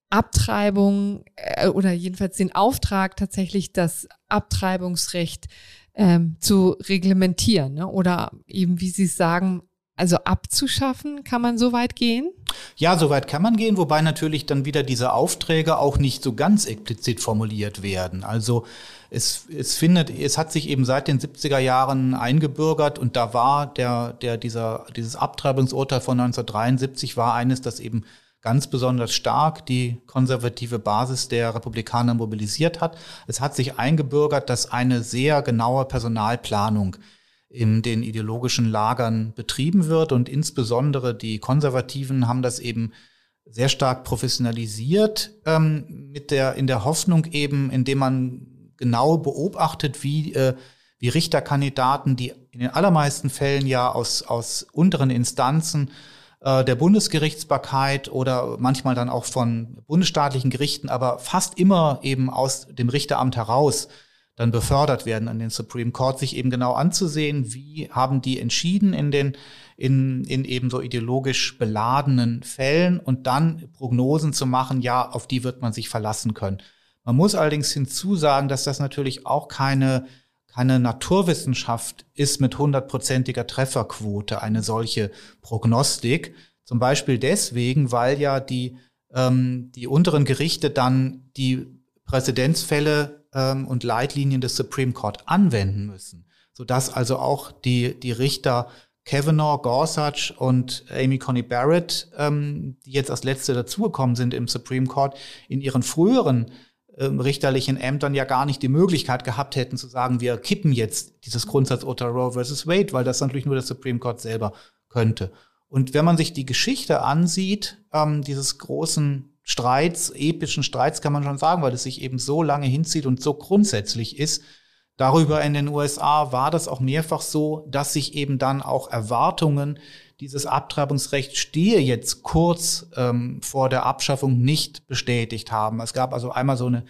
Abtreibung äh, oder jedenfalls den Auftrag tatsächlich das Abtreibungsrecht ähm, zu reglementieren ne? oder eben, wie Sie es sagen, also abzuschaffen, kann man so weit gehen? Ja, so weit kann man gehen, wobei natürlich dann wieder diese Aufträge auch nicht so ganz explizit formuliert werden. Also es, es findet, es hat sich eben seit den 70er Jahren eingebürgert und da war der, der, dieser, dieses Abtreibungsurteil von 1973 war eines, das eben ganz besonders stark die konservative Basis der Republikaner mobilisiert hat. Es hat sich eingebürgert, dass eine sehr genaue Personalplanung in den ideologischen Lagern betrieben wird. Und insbesondere die Konservativen haben das eben sehr stark professionalisiert, ähm, mit der, in der Hoffnung eben, indem man genau beobachtet, wie, äh, wie Richterkandidaten, die in den allermeisten Fällen ja aus, aus unteren Instanzen äh, der Bundesgerichtsbarkeit oder manchmal dann auch von bundesstaatlichen Gerichten, aber fast immer eben aus dem Richteramt heraus dann befördert werden an den Supreme Court, sich eben genau anzusehen, wie haben die entschieden in den in, in eben so ideologisch beladenen Fällen und dann Prognosen zu machen, ja, auf die wird man sich verlassen können. Man muss allerdings hinzusagen, dass das natürlich auch keine keine Naturwissenschaft ist mit hundertprozentiger Trefferquote eine solche Prognostik. Zum Beispiel deswegen, weil ja die, ähm, die unteren Gerichte dann die Präzedenzfälle ähm, und Leitlinien des Supreme Court anwenden müssen, sodass also auch die, die Richter Kavanaugh, Gorsuch und Amy Coney Barrett, ähm, die jetzt als letzte dazugekommen sind im Supreme Court, in ihren früheren ähm, richterlichen Ämtern ja gar nicht die Möglichkeit gehabt hätten zu sagen, wir kippen jetzt dieses Grundsatzurteil Roe versus Wade, weil das natürlich nur der Supreme Court selber könnte. Und wenn man sich die Geschichte ansieht, ähm, dieses großen Streits, epischen Streits kann man schon sagen, weil es sich eben so lange hinzieht und so grundsätzlich ist. Darüber in den USA war das auch mehrfach so, dass sich eben dann auch Erwartungen, dieses Abtreibungsrecht stehe jetzt kurz ähm, vor der Abschaffung nicht bestätigt haben. Es gab also einmal so eine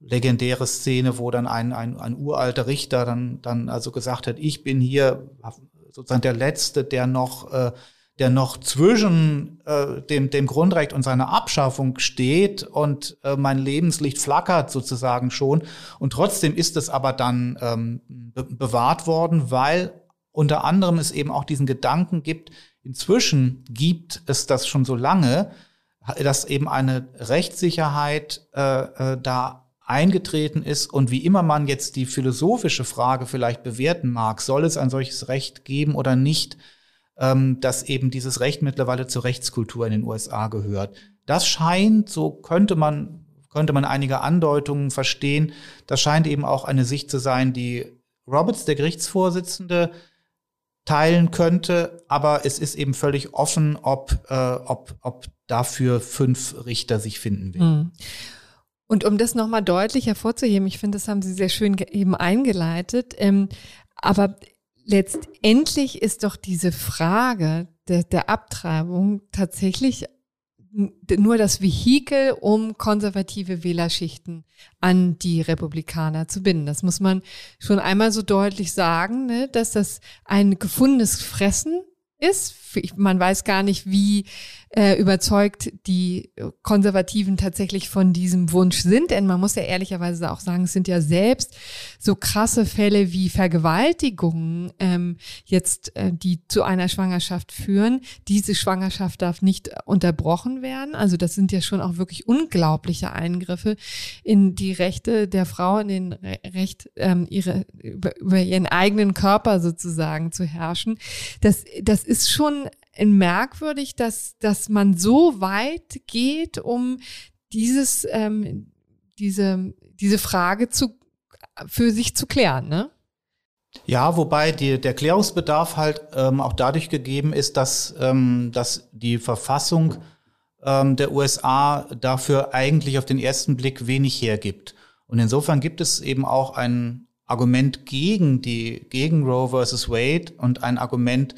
legendäre Szene, wo dann ein, ein, ein uralter Richter dann, dann also gesagt hat, ich bin hier sozusagen der Letzte, der noch äh, der noch zwischen äh, dem, dem Grundrecht und seiner Abschaffung steht und äh, mein Lebenslicht flackert sozusagen schon. Und trotzdem ist es aber dann ähm, be bewahrt worden, weil unter anderem es eben auch diesen Gedanken gibt, inzwischen gibt es das schon so lange, dass eben eine Rechtssicherheit äh, äh, da eingetreten ist und wie immer man jetzt die philosophische Frage vielleicht bewerten mag, soll es ein solches Recht geben oder nicht, ähm, dass eben dieses Recht mittlerweile zur Rechtskultur in den USA gehört. Das scheint, so könnte man, könnte man einige Andeutungen verstehen, das scheint eben auch eine Sicht zu sein, die Roberts, der Gerichtsvorsitzende, teilen könnte, aber es ist eben völlig offen, ob, äh, ob, ob dafür fünf Richter sich finden werden. Mhm. Und um das nochmal deutlich hervorzuheben, ich finde, das haben Sie sehr schön eben eingeleitet, ähm, aber letztendlich ist doch diese Frage der, der Abtreibung tatsächlich nur das Vehikel, um konservative Wählerschichten an die Republikaner zu binden. Das muss man schon einmal so deutlich sagen, ne, dass das ein gefundenes Fressen ist. Man weiß gar nicht, wie äh, überzeugt die Konservativen tatsächlich von diesem Wunsch sind. Denn man muss ja ehrlicherweise auch sagen, es sind ja selbst so krasse Fälle wie Vergewaltigungen ähm, jetzt, äh, die zu einer Schwangerschaft führen. Diese Schwangerschaft darf nicht unterbrochen werden. Also das sind ja schon auch wirklich unglaubliche Eingriffe in die Rechte der Frau, in den Re Recht, ähm, ihre, über, über ihren eigenen Körper sozusagen zu herrschen. Das, das ist schon merkwürdig, dass, dass man so weit geht, um dieses, ähm, diese, diese Frage zu, für sich zu klären, ne? Ja, wobei die, der Klärungsbedarf halt ähm, auch dadurch gegeben ist, dass, ähm, dass die Verfassung ähm, der USA dafür eigentlich auf den ersten Blick wenig hergibt. Und insofern gibt es eben auch ein Argument gegen die gegen Roe versus Wade und ein Argument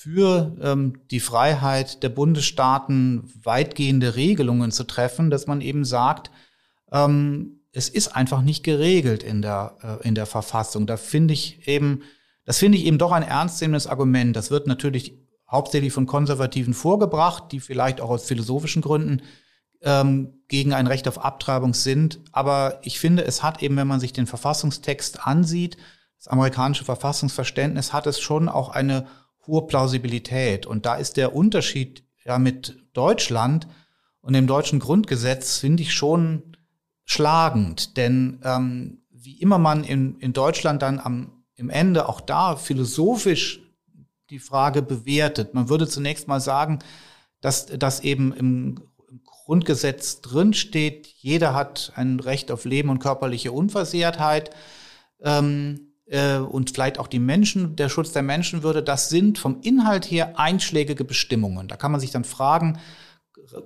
für ähm, die Freiheit der Bundesstaaten weitgehende Regelungen zu treffen, dass man eben sagt, ähm, es ist einfach nicht geregelt in der, äh, in der Verfassung. Da finde ich eben, das finde ich eben doch ein ernstzunehmendes Argument. Das wird natürlich hauptsächlich von Konservativen vorgebracht, die vielleicht auch aus philosophischen Gründen ähm, gegen ein Recht auf Abtreibung sind. Aber ich finde, es hat eben, wenn man sich den Verfassungstext ansieht, das amerikanische Verfassungsverständnis hat es schon auch eine hohe Plausibilität. Und da ist der Unterschied ja mit Deutschland und dem deutschen Grundgesetz, finde ich schon schlagend, denn ähm, wie immer man in, in Deutschland dann am, im Ende auch da philosophisch die Frage bewertet. Man würde zunächst mal sagen, dass das eben im, Grundgesetz drinsteht, jeder hat ein Recht auf Leben und körperliche Unversehrtheit. Ähm, äh, und vielleicht auch die Menschen, der Schutz der Menschenwürde, das sind vom Inhalt her einschlägige Bestimmungen. Da kann man sich dann fragen,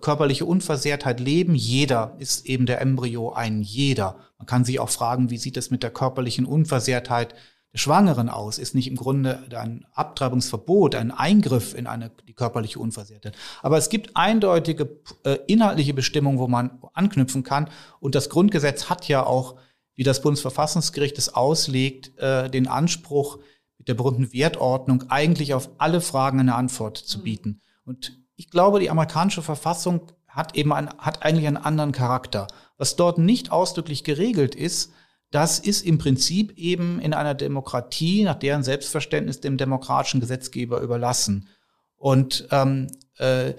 körperliche Unversehrtheit leben. Jeder ist eben der Embryo ein jeder. Man kann sich auch fragen, wie sieht es mit der körperlichen Unversehrtheit der Schwangeren aus? Ist nicht im Grunde ein Abtreibungsverbot, ein Eingriff in eine, die körperliche Unversehrtheit? Aber es gibt eindeutige äh, inhaltliche Bestimmungen, wo man anknüpfen kann. Und das Grundgesetz hat ja auch, wie das Bundesverfassungsgericht es auslegt, äh, den Anspruch, mit der berühmten Wertordnung eigentlich auf alle Fragen eine Antwort zu mhm. bieten. Und ich glaube, die amerikanische Verfassung hat eben ein, hat eigentlich einen anderen Charakter. Was dort nicht ausdrücklich geregelt ist, das ist im Prinzip eben in einer Demokratie nach deren Selbstverständnis dem demokratischen Gesetzgeber überlassen. Und, ähm, äh,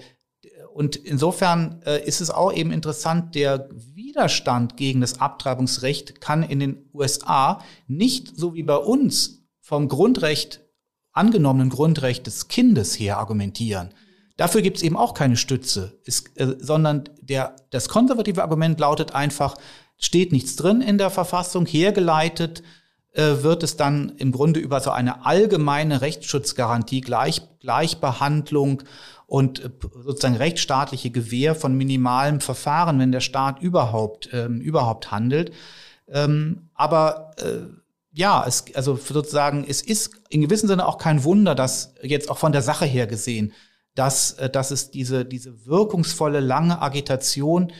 und insofern äh, ist es auch eben interessant, der Widerstand gegen das Abtreibungsrecht kann in den USA nicht so wie bei uns vom Grundrecht, angenommenen Grundrecht des Kindes her argumentieren. Dafür gibt es eben auch keine Stütze, ist, äh, sondern der, das konservative Argument lautet einfach, steht nichts drin in der Verfassung, hergeleitet äh, wird es dann im Grunde über so eine allgemeine Rechtsschutzgarantie, Gleich, Gleichbehandlung und äh, sozusagen rechtsstaatliche Gewähr von minimalem Verfahren, wenn der Staat überhaupt, ähm, überhaupt handelt. Ähm, aber äh, ja, es, also sozusagen, es ist in gewissem Sinne auch kein Wunder, dass jetzt auch von der Sache her gesehen, dass, äh, dass es diese, diese wirkungsvolle lange Agitation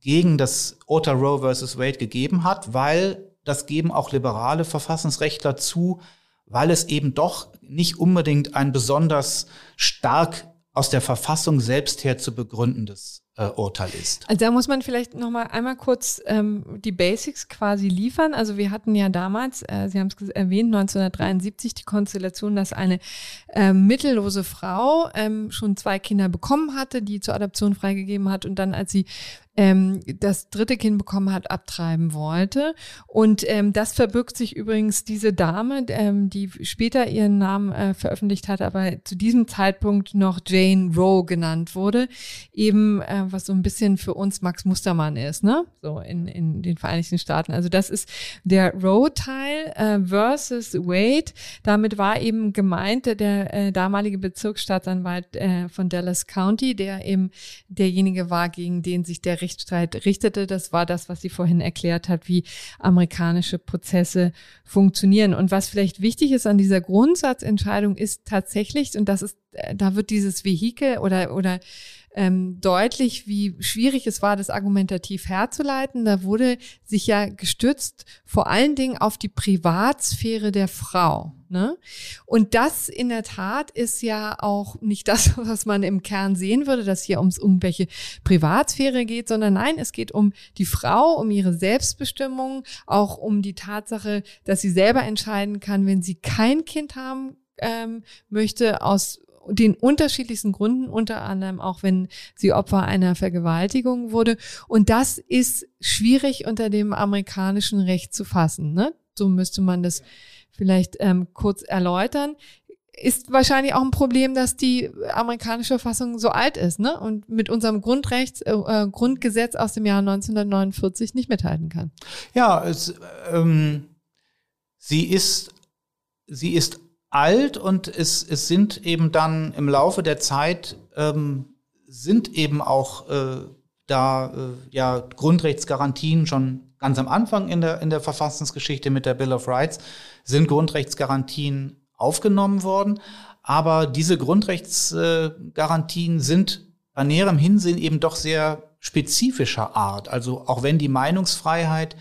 gegen das Urteil Roe versus Wade gegeben hat, weil das geben auch liberale Verfassungsrechtler zu, weil es eben doch nicht unbedingt ein besonders stark aus der Verfassung selbst her zu begründendes äh, Urteil ist. Also da muss man vielleicht noch mal einmal kurz ähm, die Basics quasi liefern. Also wir hatten ja damals, äh, Sie haben es erwähnt, 1973 die Konstellation, dass eine äh, mittellose Frau ähm, schon zwei Kinder bekommen hatte, die zur Adoption freigegeben hat und dann, als sie ähm, das dritte Kind bekommen hat, abtreiben wollte. Und ähm, das verbirgt sich übrigens diese Dame, ähm, die später ihren Namen äh, veröffentlicht hat, aber zu diesem Zeitpunkt noch Jane Roe genannt wurde, eben äh, was so ein bisschen für uns Max Mustermann ist, ne? So in, in den Vereinigten Staaten. Also das ist der Roe-Teil äh, versus Wade. Damit war eben gemeint der äh, damalige Bezirksstaatsanwalt äh, von Dallas County, der eben derjenige war, gegen den sich der Gerichtsstreit richtete. Das war das, was sie vorhin erklärt hat, wie amerikanische Prozesse funktionieren. Und was vielleicht wichtig ist an dieser Grundsatzentscheidung ist tatsächlich, und das ist, äh, da wird dieses Vehikel oder, oder ähm, deutlich, wie schwierig es war, das argumentativ herzuleiten. Da wurde sich ja gestützt vor allen Dingen auf die Privatsphäre der Frau. Ne? Und das in der Tat ist ja auch nicht das, was man im Kern sehen würde, dass hier ums irgendwelche Privatsphäre geht, sondern nein, es geht um die Frau, um ihre Selbstbestimmung, auch um die Tatsache, dass sie selber entscheiden kann, wenn sie kein Kind haben ähm, möchte, aus den unterschiedlichsten Gründen, unter anderem auch wenn sie Opfer einer Vergewaltigung wurde. Und das ist schwierig unter dem amerikanischen Recht zu fassen. Ne? So müsste man das vielleicht ähm, kurz erläutern. ist wahrscheinlich auch ein Problem, dass die amerikanische Verfassung so alt ist, ne? Und mit unserem Grundrechts, äh, äh Grundgesetz aus dem Jahr 1949 nicht mithalten kann. Ja, es, ähm, sie ist, sie ist alt und es, es sind eben dann im Laufe der Zeit ähm, sind eben auch äh, da äh, ja Grundrechtsgarantien schon ganz am Anfang in der in der Verfassungsgeschichte mit der Bill of Rights sind Grundrechtsgarantien aufgenommen worden, aber diese Grundrechtsgarantien sind bei näherem Hinsehen eben doch sehr spezifischer Art. Also auch wenn die Meinungsfreiheit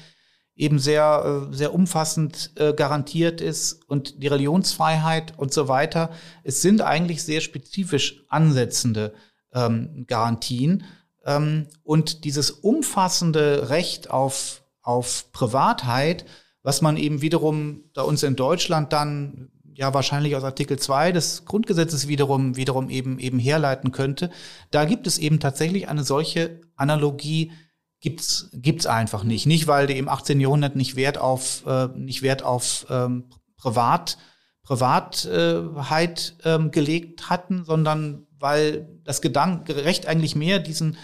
eben sehr, äh, sehr umfassend äh, garantiert ist und die Religionsfreiheit und so weiter. Es sind eigentlich sehr spezifisch ansetzende ähm, Garantien. Ähm, und dieses umfassende Recht auf, auf Privatheit, was man eben wiederum da uns in Deutschland dann ja wahrscheinlich aus Artikel 2 des Grundgesetzes wiederum, wiederum eben, eben herleiten könnte, da gibt es eben tatsächlich eine solche Analogie gibt's gibt's einfach nicht. Nicht weil die im 18. Jahrhundert nicht Wert auf äh, nicht Wert auf ähm, Privat Privatheit äh, ähm, gelegt hatten, sondern weil das Gedankenrecht eigentlich mehr diesen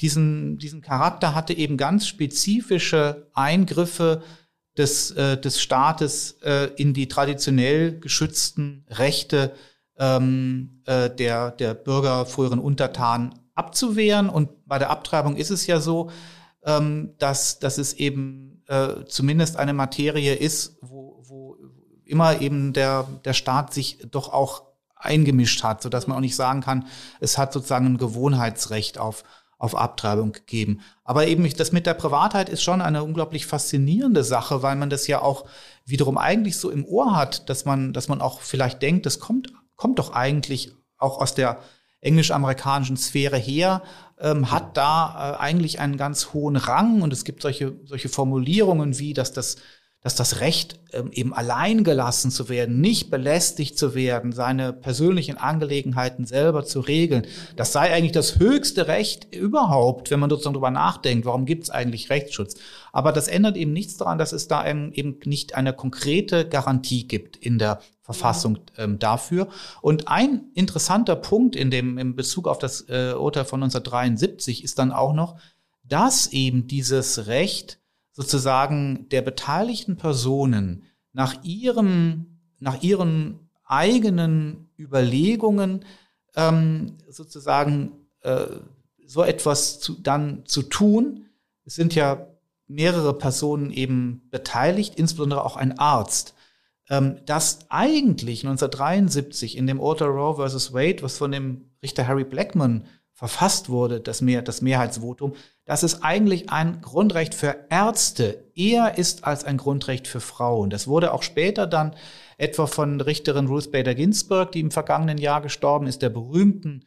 diesen diesen Charakter hatte, eben ganz spezifische Eingriffe des äh, des Staates äh, in die traditionell geschützten Rechte ähm, äh, der der Bürger früheren Untertanen abzuwehren. Und bei der Abtreibung ist es ja so, ähm, dass, dass es eben äh, zumindest eine Materie ist, wo, wo immer eben der, der Staat sich doch auch eingemischt hat, so dass man auch nicht sagen kann, es hat sozusagen ein Gewohnheitsrecht auf, auf Abtreibung gegeben. Aber eben das mit der Privatheit ist schon eine unglaublich faszinierende Sache, weil man das ja auch wiederum eigentlich so im Ohr hat, dass man, dass man auch vielleicht denkt, das kommt, kommt doch eigentlich auch aus der englisch-amerikanischen Sphäre her, ähm, hat da äh, eigentlich einen ganz hohen Rang. Und es gibt solche, solche Formulierungen wie, dass das dass das Recht, ähm, eben allein gelassen zu werden, nicht belästigt zu werden, seine persönlichen Angelegenheiten selber zu regeln, das sei eigentlich das höchste Recht überhaupt, wenn man sozusagen darüber nachdenkt, warum gibt es eigentlich Rechtsschutz. Aber das ändert eben nichts daran, dass es da eben nicht eine konkrete Garantie gibt in der Verfassung ähm, dafür. Und ein interessanter Punkt in dem, in Bezug auf das äh, Urteil von 1973 ist dann auch noch, dass eben dieses Recht sozusagen der beteiligten Personen nach ihrem, nach ihren eigenen Überlegungen ähm, sozusagen äh, so etwas zu, dann zu tun. Es sind ja mehrere Personen eben beteiligt, insbesondere auch ein Arzt, ähm, dass eigentlich 1973 in dem Urteil Roe versus Wade, was von dem Richter Harry Blackman verfasst wurde, das, Mehr, das Mehrheitsvotum, dass es eigentlich ein Grundrecht für Ärzte eher ist als ein Grundrecht für Frauen. Das wurde auch später dann etwa von Richterin Ruth Bader Ginsburg, die im vergangenen Jahr gestorben ist, der berühmten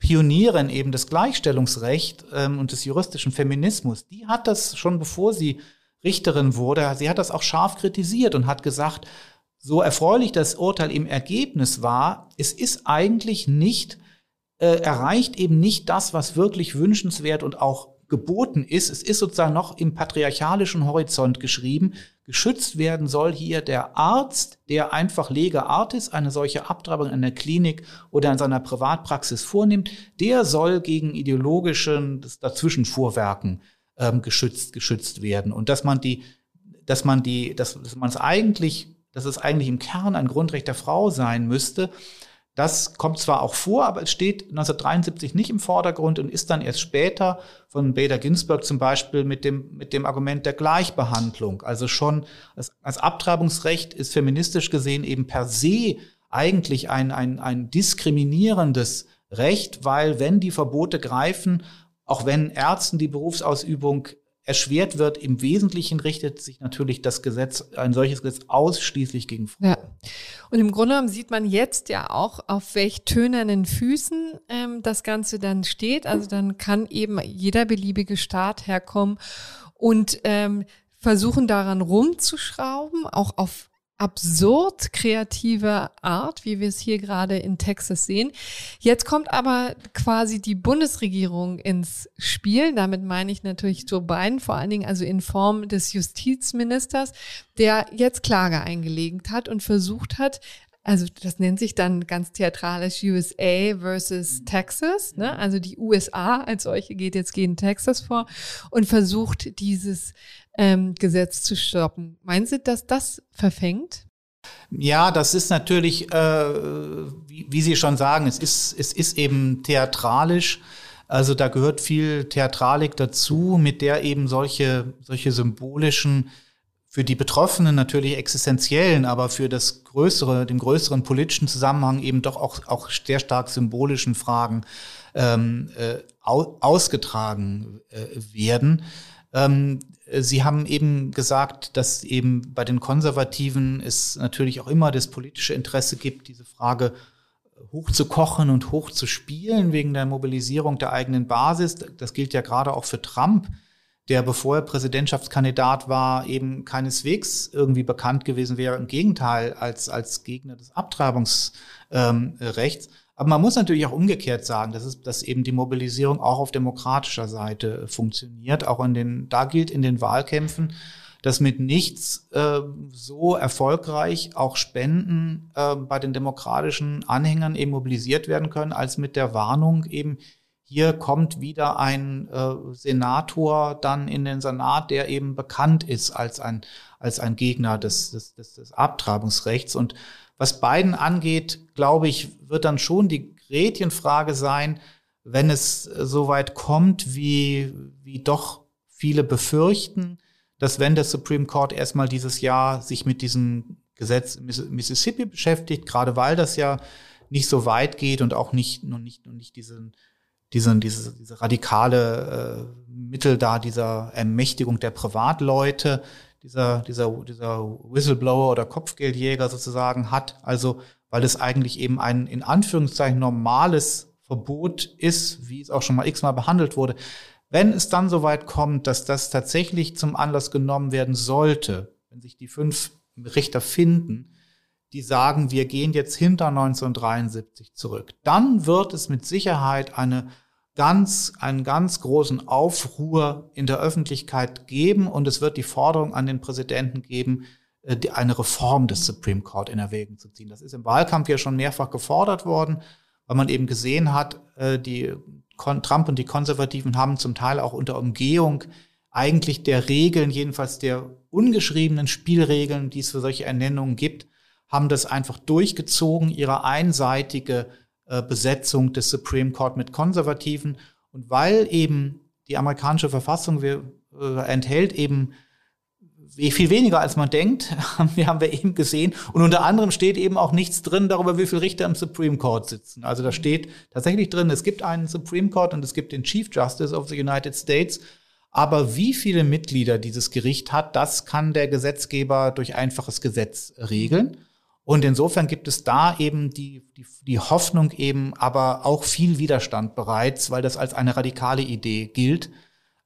Pionierin eben des Gleichstellungsrechts ähm, und des juristischen Feminismus. Die hat das schon bevor sie Richterin wurde, sie hat das auch scharf kritisiert und hat gesagt, so erfreulich das Urteil im Ergebnis war, es ist eigentlich nicht äh, erreicht eben nicht das, was wirklich wünschenswert und auch geboten ist. Es ist sozusagen noch im patriarchalischen Horizont geschrieben. Geschützt werden soll hier der Arzt, der einfach Lege Artis eine solche Abtreibung in der Klinik oder in seiner Privatpraxis vornimmt. Der soll gegen ideologischen Dazwischenfuhrwerken ähm, geschützt, geschützt werden. Und dass man die, dass man die, dass, dass man es eigentlich, dass es eigentlich im Kern ein Grundrecht der Frau sein müsste, das kommt zwar auch vor, aber es steht 1973 nicht im Vordergrund und ist dann erst später von Bader Ginsburg zum Beispiel mit dem, mit dem Argument der Gleichbehandlung. Also schon als, als Abtreibungsrecht ist feministisch gesehen eben per se eigentlich ein, ein, ein diskriminierendes Recht, weil wenn die Verbote greifen, auch wenn Ärzten die Berufsausübung erschwert wird. Im Wesentlichen richtet sich natürlich das Gesetz, ein solches Gesetz ausschließlich gegen Frauen. Ja. Und im Grunde genommen sieht man jetzt ja auch, auf welch tönernen Füßen ähm, das Ganze dann steht. Also dann kann eben jeder beliebige Staat herkommen und ähm, versuchen daran rumzuschrauben, auch auf absurd kreative Art, wie wir es hier gerade in Texas sehen. Jetzt kommt aber quasi die Bundesregierung ins Spiel. Damit meine ich natürlich Joe Biden, vor allen Dingen also in Form des Justizministers, der jetzt Klage eingelegt hat und versucht hat, also das nennt sich dann ganz theatralisch USA versus Texas, ne? Also die USA als solche geht jetzt gegen Texas vor und versucht dieses ähm, Gesetz zu stoppen. Meinen Sie, dass das verfängt? Ja, das ist natürlich, äh, wie, wie Sie schon sagen, es ist, es ist eben theatralisch. Also da gehört viel Theatralik dazu, mit der eben solche, solche symbolischen, für die Betroffenen natürlich existenziellen, aber für das größere, den größeren politischen Zusammenhang eben doch auch, auch sehr stark symbolischen Fragen ähm, äh, ausgetragen äh, werden. Ähm, Sie haben eben gesagt, dass eben bei den Konservativen es natürlich auch immer das politische Interesse gibt, diese Frage hoch zu kochen und hoch zu spielen wegen der Mobilisierung der eigenen Basis. Das gilt ja gerade auch für Trump, der, bevor er Präsidentschaftskandidat war, eben keineswegs irgendwie bekannt gewesen wäre. Im Gegenteil, als, als Gegner des Abtreibungsrechts. Ähm, aber man muss natürlich auch umgekehrt sagen, dass, es, dass eben die Mobilisierung auch auf demokratischer Seite funktioniert. Auch in den, da gilt in den Wahlkämpfen, dass mit nichts äh, so erfolgreich auch Spenden äh, bei den demokratischen Anhängern eben mobilisiert werden können, als mit der Warnung eben, hier kommt wieder ein äh, Senator dann in den Senat, der eben bekannt ist als ein, als ein Gegner des, des, des, des Abtreibungsrechts. Und was Biden angeht, glaube ich, wird dann schon die Gretchenfrage sein, wenn es soweit kommt, wie, wie doch viele befürchten, dass wenn der Supreme Court erstmal dieses Jahr sich mit diesem Gesetz Mississippi beschäftigt, gerade weil das ja nicht so weit geht und auch nicht, und nicht, und nicht diesen, diesen, diese, diese radikale äh, Mittel da dieser Ermächtigung der Privatleute, dieser, dieser, dieser Whistleblower oder Kopfgeldjäger sozusagen hat. Also, weil es eigentlich eben ein in Anführungszeichen normales Verbot ist, wie es auch schon mal x-mal behandelt wurde. Wenn es dann soweit kommt, dass das tatsächlich zum Anlass genommen werden sollte, wenn sich die fünf Richter finden, die sagen, wir gehen jetzt hinter 1973 zurück, dann wird es mit Sicherheit eine ganz, einen ganz großen Aufruhr in der Öffentlichkeit geben und es wird die Forderung an den Präsidenten geben, äh, eine Reform des Supreme Court in Erwägung zu ziehen. Das ist im Wahlkampf ja schon mehrfach gefordert worden, weil man eben gesehen hat, äh, die Trump und die Konservativen haben zum Teil auch unter Umgehung eigentlich der Regeln, jedenfalls der ungeschriebenen Spielregeln, die es für solche Ernennungen gibt, haben das einfach durchgezogen, ihre einseitige äh, Besetzung des Supreme Court mit Konservativen. Und weil eben die amerikanische Verfassung wir, äh, enthält eben viel weniger als man denkt, wir, haben wir eben gesehen. Und unter anderem steht eben auch nichts drin darüber, wie viele Richter im Supreme Court sitzen. Also da steht tatsächlich drin, es gibt einen Supreme Court und es gibt den Chief Justice of the United States. Aber wie viele Mitglieder dieses Gericht hat, das kann der Gesetzgeber durch einfaches Gesetz regeln. Und insofern gibt es da eben die, die, die Hoffnung eben, aber auch viel Widerstand bereits, weil das als eine radikale Idee gilt.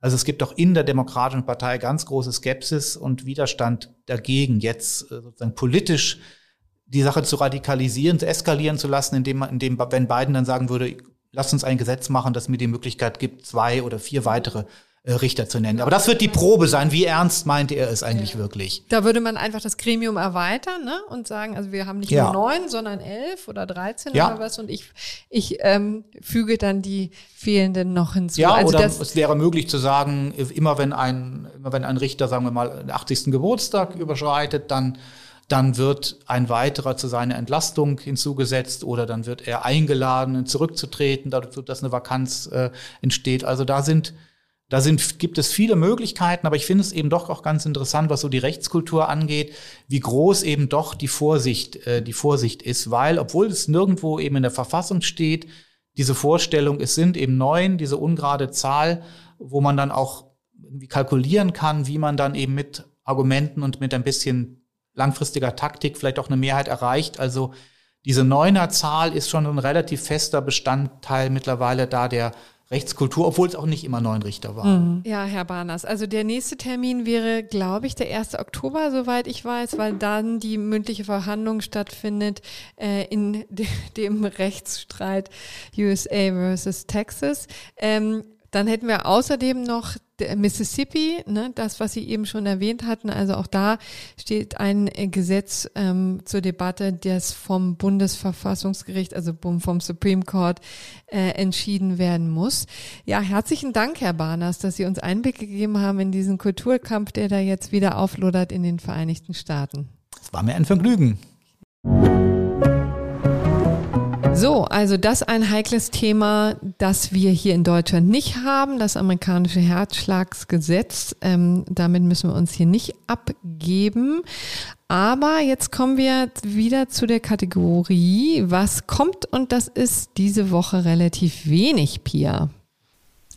Also es gibt auch in der Demokratischen Partei ganz große Skepsis und Widerstand dagegen, jetzt äh, sozusagen politisch die Sache zu radikalisieren, zu eskalieren zu lassen, indem man, indem, wenn Biden dann sagen würde, lasst uns ein Gesetz machen, das mir die Möglichkeit gibt, zwei oder vier weitere Richter zu nennen. Aber das wird die Probe sein. Wie ernst meinte er es eigentlich ja. wirklich? Da würde man einfach das Gremium erweitern ne? und sagen, also wir haben nicht ja. nur neun, sondern elf oder dreizehn ja. oder was. Und ich, ich ähm, füge dann die fehlenden noch hinzu. Ja, also oder es wäre möglich zu sagen, immer wenn ein, immer wenn ein Richter, sagen wir mal, den 80. Geburtstag überschreitet, dann dann wird ein weiterer zu seiner Entlastung hinzugesetzt oder dann wird er eingeladen, zurückzutreten, dadurch, dass eine Vakanz äh, entsteht. Also da sind da sind, gibt es viele Möglichkeiten, aber ich finde es eben doch auch ganz interessant, was so die Rechtskultur angeht, wie groß eben doch die Vorsicht, äh, die Vorsicht ist, weil, obwohl es nirgendwo eben in der Verfassung steht, diese Vorstellung, es sind eben neun, diese ungerade Zahl, wo man dann auch irgendwie kalkulieren kann, wie man dann eben mit Argumenten und mit ein bisschen langfristiger Taktik vielleicht auch eine Mehrheit erreicht. Also diese Neuner-Zahl ist schon ein relativ fester Bestandteil mittlerweile da der Rechtskultur, obwohl es auch nicht immer neun Richter waren. Mhm. Ja, Herr Barners, also der nächste Termin wäre, glaube ich, der 1. Oktober, soweit ich weiß, weil dann die mündliche Verhandlung stattfindet äh, in de dem Rechtsstreit USA versus Texas. Ähm, dann hätten wir außerdem noch Mississippi, ne, das, was Sie eben schon erwähnt hatten, also auch da steht ein äh, Gesetz ähm, zur Debatte, das vom Bundesverfassungsgericht, also vom Supreme Court, äh, entschieden werden muss. Ja, herzlichen Dank, Herr Barners, dass Sie uns Einblick gegeben haben in diesen Kulturkampf, der da jetzt wieder auflodert in den Vereinigten Staaten. Es war mir ein Vergnügen. So, also das ein heikles Thema, das wir hier in Deutschland nicht haben, das amerikanische Herzschlagsgesetz. Ähm, damit müssen wir uns hier nicht abgeben. Aber jetzt kommen wir wieder zu der Kategorie, was kommt und das ist diese Woche relativ wenig, Pia.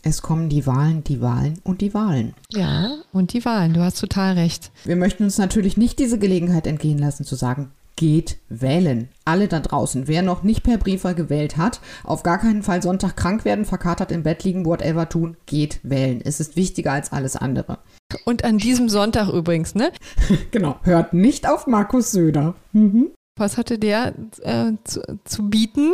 Es kommen die Wahlen, die Wahlen und die Wahlen. Ja, und die Wahlen, du hast total recht. Wir möchten uns natürlich nicht diese Gelegenheit entgehen lassen zu sagen, geht wählen. Alle da draußen, wer noch nicht per Briefer gewählt hat, auf gar keinen Fall Sonntag krank werden, verkatert im Bett liegen, whatever tun, geht wählen. Es ist wichtiger als alles andere. Und an diesem Sonntag übrigens, ne? genau, hört nicht auf Markus Söder. Mhm. Was hatte der äh, zu, zu, bieten?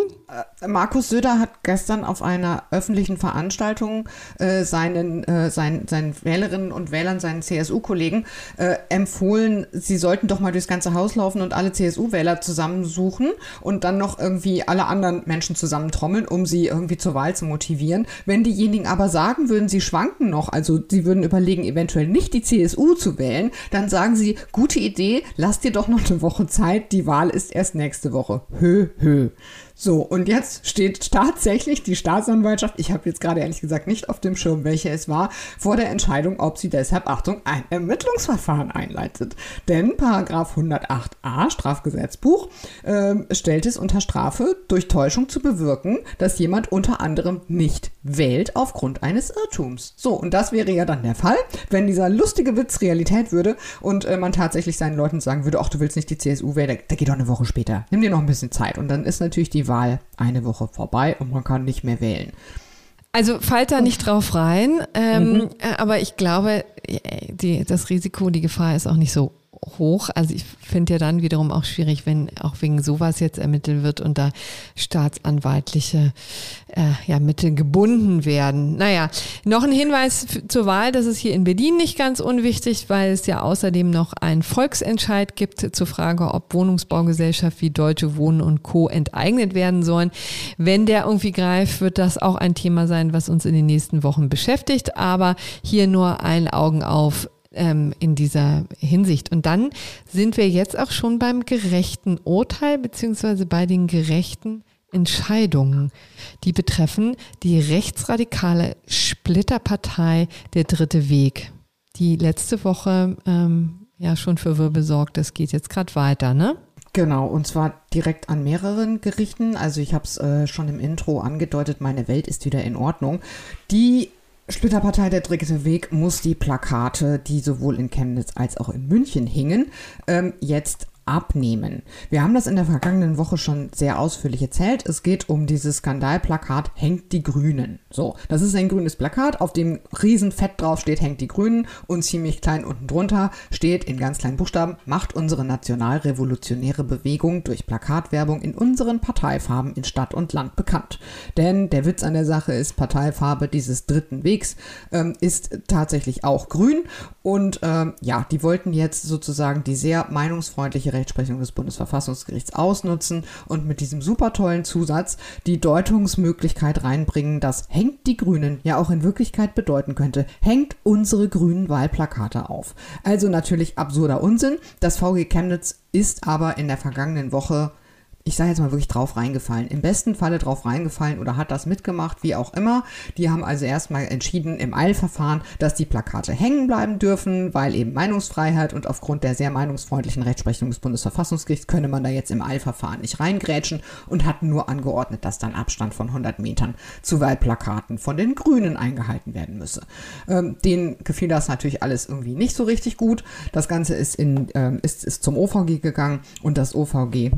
Äh, Markus Söder hat gestern auf einer öffentlichen Veranstaltung äh, seinen, äh, seinen, seinen Wählerinnen und Wählern, seinen CSU-Kollegen äh, empfohlen, sie sollten doch mal durchs ganze Haus laufen und alle CSU-Wähler zusammensuchen und dann noch irgendwie alle anderen Menschen zusammentrommeln, um sie irgendwie zur Wahl zu motivieren. Wenn diejenigen aber sagen würden, sie schwanken noch, also sie würden überlegen, eventuell nicht die CSU zu wählen, dann sagen sie, gute Idee, lass dir doch noch eine Woche Zeit, die Wahl ist erst nächste Woche. Hö, hö. So, und jetzt steht tatsächlich die Staatsanwaltschaft, ich habe jetzt gerade ehrlich gesagt nicht auf dem Schirm, welche es war, vor der Entscheidung, ob sie deshalb, Achtung, ein Ermittlungsverfahren einleitet. Denn Paragraph 108a Strafgesetzbuch äh, stellt es unter Strafe, durch Täuschung zu bewirken, dass jemand unter anderem nicht wählt aufgrund eines Irrtums. So, und das wäre ja dann der Fall, wenn dieser lustige Witz Realität würde und äh, man tatsächlich seinen Leuten sagen würde, ach, du willst nicht die CSU wählen, da geht doch eine Woche später. Nimm dir noch ein bisschen Zeit. Und dann ist natürlich die Wahl eine Woche vorbei und man kann nicht mehr wählen. Also fallt da nicht drauf rein, ähm, mhm. Äh, aber ich glaube, äh, die, das Risiko, die Gefahr ist auch nicht so hoch. Also ich finde ja dann wiederum auch schwierig, wenn auch wegen sowas jetzt ermittelt wird und da staatsanwaltliche äh, ja, Mittel gebunden werden. Naja, noch ein Hinweis zur Wahl, das ist hier in Berlin nicht ganz unwichtig, weil es ja außerdem noch einen Volksentscheid gibt zur Frage, ob Wohnungsbaugesellschaft wie Deutsche Wohnen und Co. enteignet werden sollen. Wenn der irgendwie greift, wird das auch ein Thema sein, was uns in den nächsten Wochen beschäftigt. Aber hier nur ein Augen auf ähm, in dieser Hinsicht. Und dann sind wir jetzt auch schon beim gerechten Urteil beziehungsweise bei den gerechten Entscheidungen, die betreffen die rechtsradikale Splitterpartei Der Dritte Weg, die letzte Woche ähm, ja schon für Wirbel sorgt. Das geht jetzt gerade weiter, ne? Genau, und zwar direkt an mehreren Gerichten. Also ich habe es äh, schon im Intro angedeutet, meine Welt ist wieder in Ordnung. Die Splitterpartei Der dritte Weg muss die Plakate, die sowohl in Chemnitz als auch in München hingen, ähm, jetzt abnehmen. Wir haben das in der vergangenen Woche schon sehr ausführlich erzählt. Es geht um dieses Skandalplakat Hängt die Grünen. So, das ist ein grünes Plakat, auf dem riesen Fett drauf steht Hängt die Grünen und ziemlich klein unten drunter steht in ganz kleinen Buchstaben Macht unsere nationalrevolutionäre Bewegung durch Plakatwerbung in unseren Parteifarben in Stadt und Land bekannt. Denn der Witz an der Sache ist, Parteifarbe dieses dritten Wegs ähm, ist tatsächlich auch grün und ähm, ja, die wollten jetzt sozusagen die sehr meinungsfreundliche Rechtsprechung des Bundesverfassungsgerichts ausnutzen und mit diesem super tollen Zusatz die Deutungsmöglichkeit reinbringen, dass hängt die Grünen ja auch in Wirklichkeit bedeuten könnte, hängt unsere grünen Wahlplakate auf. Also natürlich absurder Unsinn. Das VG Chemnitz ist aber in der vergangenen Woche ich sage jetzt mal wirklich drauf reingefallen. Im besten Falle drauf reingefallen oder hat das mitgemacht, wie auch immer. Die haben also erstmal entschieden im Eilverfahren, dass die Plakate hängen bleiben dürfen, weil eben Meinungsfreiheit und aufgrund der sehr meinungsfreundlichen Rechtsprechung des Bundesverfassungsgerichts könne man da jetzt im Eilverfahren nicht reingrätschen und hatten nur angeordnet, dass dann Abstand von 100 Metern zu Wahlplakaten von den Grünen eingehalten werden müsse. Ähm, denen gefiel das natürlich alles irgendwie nicht so richtig gut. Das Ganze ist, in, ähm, ist, ist zum OVG gegangen und das OVG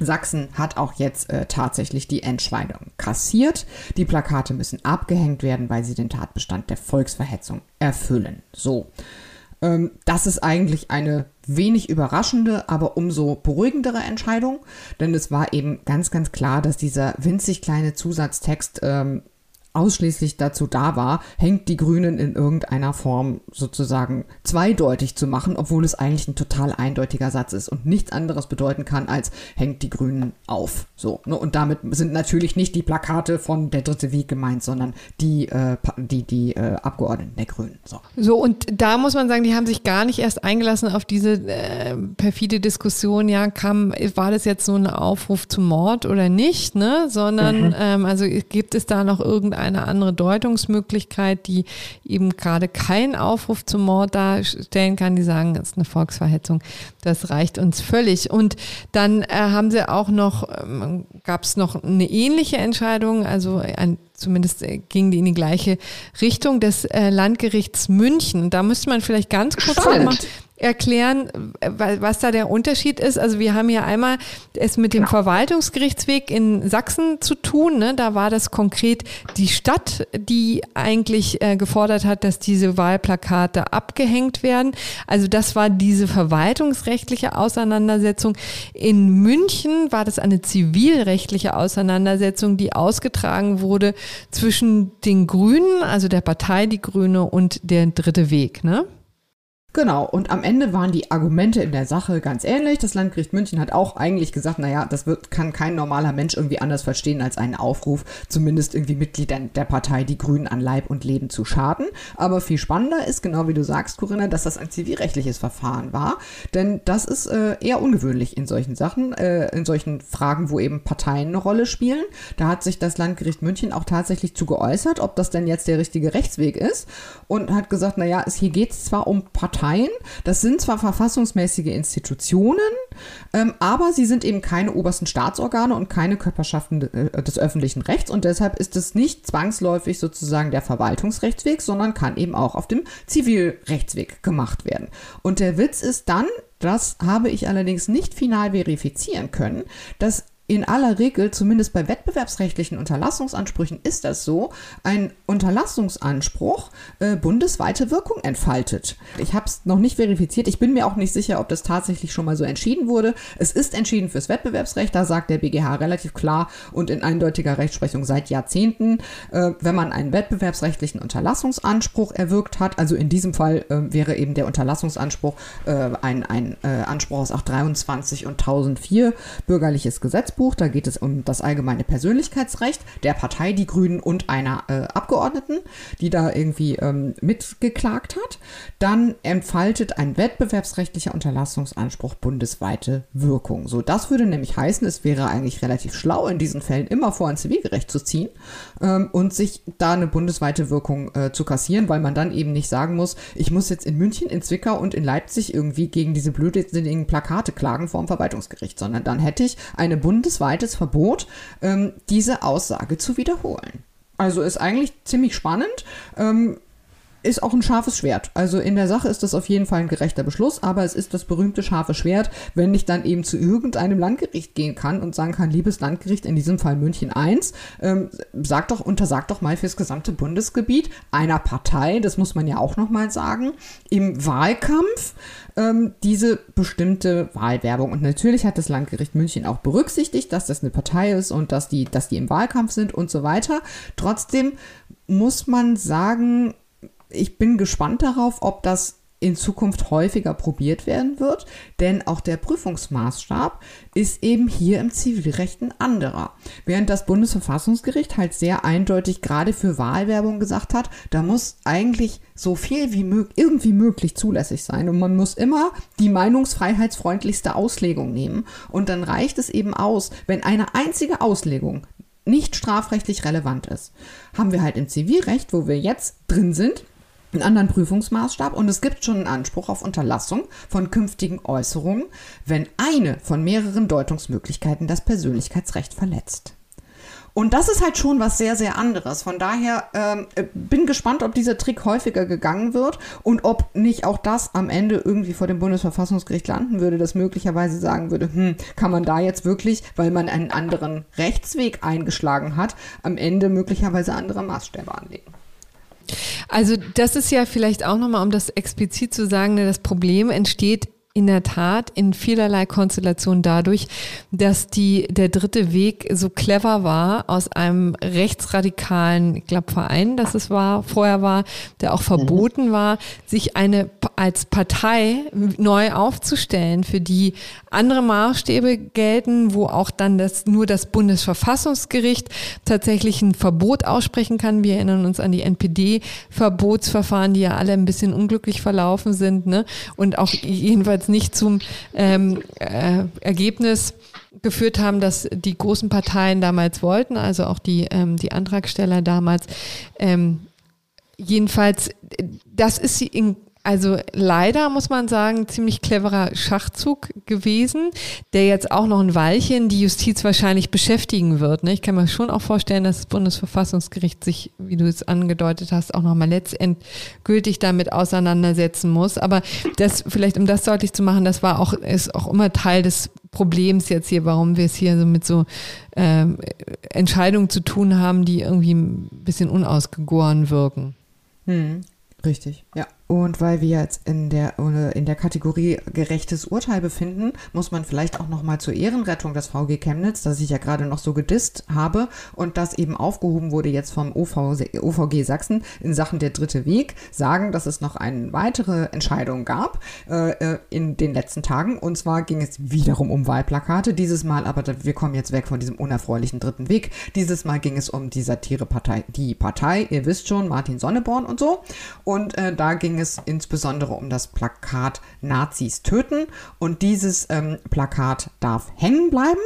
Sachsen hat auch jetzt äh, tatsächlich die Entscheidung kassiert. Die Plakate müssen abgehängt werden, weil sie den Tatbestand der Volksverhetzung erfüllen. So. Ähm, das ist eigentlich eine wenig überraschende, aber umso beruhigendere Entscheidung, denn es war eben ganz, ganz klar, dass dieser winzig kleine Zusatztext ähm, ausschließlich dazu da war, hängt die Grünen in irgendeiner Form sozusagen zweideutig zu machen, obwohl es eigentlich ein total eindeutiger Satz ist und nichts anderes bedeuten kann als hängt die Grünen auf. So, ne? Und damit sind natürlich nicht die Plakate von der dritte Weg gemeint, sondern die, äh, die, die äh, Abgeordneten der Grünen. So. so, und da muss man sagen, die haben sich gar nicht erst eingelassen auf diese äh, perfide Diskussion, ja, kam, war das jetzt so ein Aufruf zum Mord oder nicht, ne? Sondern mhm. ähm, also gibt es da noch irgendeine andere Deutungsmöglichkeit, die eben gerade keinen Aufruf zum Mord darstellen kann, die sagen, das ist eine Volksverhetzung, das reicht uns völlig. Und dann äh, haben sie auch noch, ähm, gab es noch eine ähnliche Entscheidung, also ein zumindest äh, ging die in die gleiche Richtung des äh, Landgerichts München. Da müsste man vielleicht ganz kurz mal erklären, was da der Unterschied ist. Also wir haben hier einmal es mit dem genau. Verwaltungsgerichtsweg in Sachsen zu tun. Ne? Da war das konkret die Stadt, die eigentlich äh, gefordert hat, dass diese Wahlplakate abgehängt werden. Also das war diese verwaltungsrechtliche Auseinandersetzung. In München war das eine zivilrechtliche Auseinandersetzung, die ausgetragen wurde zwischen den Grünen, also der Partei Die Grüne und der Dritte Weg. Ne? Genau, und am Ende waren die Argumente in der Sache ganz ähnlich. Das Landgericht München hat auch eigentlich gesagt, naja, das wird, kann kein normaler Mensch irgendwie anders verstehen als einen Aufruf, zumindest irgendwie Mitgliedern der Partei Die Grünen an Leib und Leben zu schaden. Aber viel spannender ist, genau wie du sagst, Corinna, dass das ein zivilrechtliches Verfahren war. Denn das ist äh, eher ungewöhnlich in solchen Sachen, äh, in solchen Fragen, wo eben Parteien eine Rolle spielen. Da hat sich das Landgericht München auch tatsächlich zu geäußert, ob das denn jetzt der richtige Rechtsweg ist. Und hat gesagt, naja, es, hier geht es zwar um Parteien, Parteien. Das sind zwar verfassungsmäßige Institutionen, ähm, aber sie sind eben keine obersten Staatsorgane und keine Körperschaften äh, des öffentlichen Rechts und deshalb ist es nicht zwangsläufig sozusagen der Verwaltungsrechtsweg, sondern kann eben auch auf dem Zivilrechtsweg gemacht werden. Und der Witz ist dann, das habe ich allerdings nicht final verifizieren können, dass in aller Regel, zumindest bei wettbewerbsrechtlichen Unterlassungsansprüchen, ist das so, ein Unterlassungsanspruch äh, bundesweite Wirkung entfaltet. Ich habe es noch nicht verifiziert. Ich bin mir auch nicht sicher, ob das tatsächlich schon mal so entschieden wurde. Es ist entschieden fürs Wettbewerbsrecht. Da sagt der BGH relativ klar und in eindeutiger Rechtsprechung seit Jahrzehnten, äh, wenn man einen wettbewerbsrechtlichen Unterlassungsanspruch erwirkt hat, also in diesem Fall äh, wäre eben der Unterlassungsanspruch äh, ein, ein äh, Anspruch aus 823 und 1004 bürgerliches Gesetzbuch Gesetzbuch. Da geht es um das allgemeine Persönlichkeitsrecht der Partei Die Grünen und einer äh, Abgeordneten, die da irgendwie ähm, mitgeklagt hat. Dann entfaltet ein wettbewerbsrechtlicher Unterlassungsanspruch bundesweite Wirkung. So, das würde nämlich heißen, es wäre eigentlich relativ schlau, in diesen Fällen immer vor ein Zivilgerecht zu ziehen ähm, und sich da eine bundesweite Wirkung äh, zu kassieren, weil man dann eben nicht sagen muss, ich muss jetzt in München, in Zwickau und in Leipzig irgendwie gegen diese blödsinnigen Plakate klagen vor dem Verwaltungsgericht, sondern dann hätte ich eine Bundes bundesweites Verbot, ähm, diese Aussage zu wiederholen. Also ist eigentlich ziemlich spannend. Ähm, ist auch ein scharfes Schwert. Also in der Sache ist das auf jeden Fall ein gerechter Beschluss, aber es ist das berühmte scharfe Schwert, wenn ich dann eben zu irgendeinem Landgericht gehen kann und sagen kann, liebes Landgericht, in diesem Fall München 1, ähm, sag doch, untersagt doch mal fürs gesamte Bundesgebiet einer Partei, das muss man ja auch nochmal sagen, im Wahlkampf ähm, diese bestimmte Wahlwerbung. Und natürlich hat das Landgericht München auch berücksichtigt, dass das eine Partei ist und dass die, dass die im Wahlkampf sind und so weiter. Trotzdem muss man sagen, ich bin gespannt darauf, ob das in Zukunft häufiger probiert werden wird, denn auch der Prüfungsmaßstab ist eben hier im Zivilrecht ein anderer. Während das Bundesverfassungsgericht halt sehr eindeutig gerade für Wahlwerbung gesagt hat, da muss eigentlich so viel wie mög irgendwie möglich zulässig sein und man muss immer die meinungsfreiheitsfreundlichste Auslegung nehmen und dann reicht es eben aus, wenn eine einzige Auslegung nicht strafrechtlich relevant ist. Haben wir halt im Zivilrecht, wo wir jetzt drin sind, einen anderen Prüfungsmaßstab und es gibt schon einen Anspruch auf Unterlassung von künftigen Äußerungen, wenn eine von mehreren Deutungsmöglichkeiten das Persönlichkeitsrecht verletzt. Und das ist halt schon was sehr, sehr anderes. Von daher ähm, bin gespannt, ob dieser Trick häufiger gegangen wird und ob nicht auch das am Ende irgendwie vor dem Bundesverfassungsgericht landen würde, das möglicherweise sagen würde, hm, kann man da jetzt wirklich, weil man einen anderen Rechtsweg eingeschlagen hat, am Ende möglicherweise andere Maßstäbe anlegen. Also das ist ja vielleicht auch nochmal, um das explizit zu sagen, ne, das Problem entsteht in der Tat in vielerlei Konstellationen dadurch, dass die, der dritte Weg so clever war, aus einem rechtsradikalen, ich glaube, Verein, dass es war, vorher war, der auch verboten mhm. war, sich eine als Partei neu aufzustellen, für die andere Maßstäbe gelten, wo auch dann das, nur das Bundesverfassungsgericht tatsächlich ein Verbot aussprechen kann. Wir erinnern uns an die NPD-Verbotsverfahren, die ja alle ein bisschen unglücklich verlaufen sind, ne? Und auch jedenfalls jedenfalls nicht zum ähm, äh, Ergebnis geführt haben, dass die großen Parteien damals wollten, also auch die, ähm, die Antragsteller damals. Ähm, jedenfalls, das ist in also leider muss man sagen, ziemlich cleverer Schachzug gewesen, der jetzt auch noch ein Weilchen die Justiz wahrscheinlich beschäftigen wird. Ne? Ich kann mir schon auch vorstellen, dass das Bundesverfassungsgericht sich, wie du es angedeutet hast, auch nochmal letztendgültig damit auseinandersetzen muss. Aber das vielleicht, um das deutlich zu machen, das war auch, ist auch immer Teil des Problems jetzt hier, warum wir es hier so mit so äh, Entscheidungen zu tun haben, die irgendwie ein bisschen unausgegoren wirken. Hm, richtig, ja. Und weil wir jetzt in der, in der Kategorie gerechtes Urteil befinden, muss man vielleicht auch nochmal zur Ehrenrettung des VG Chemnitz, das ich ja gerade noch so gedisst habe und das eben aufgehoben wurde jetzt vom OV, OVG Sachsen in Sachen der dritte Weg, sagen, dass es noch eine weitere Entscheidung gab äh, äh, in den letzten Tagen. Und zwar ging es wiederum um Wahlplakate. Dieses Mal aber, wir kommen jetzt weg von diesem unerfreulichen dritten Weg. Dieses Mal ging es um die Satirepartei, die Partei, ihr wisst schon, Martin Sonneborn und so. Und äh, da ging es insbesondere um das Plakat Nazis töten und dieses ähm, Plakat darf hängen bleiben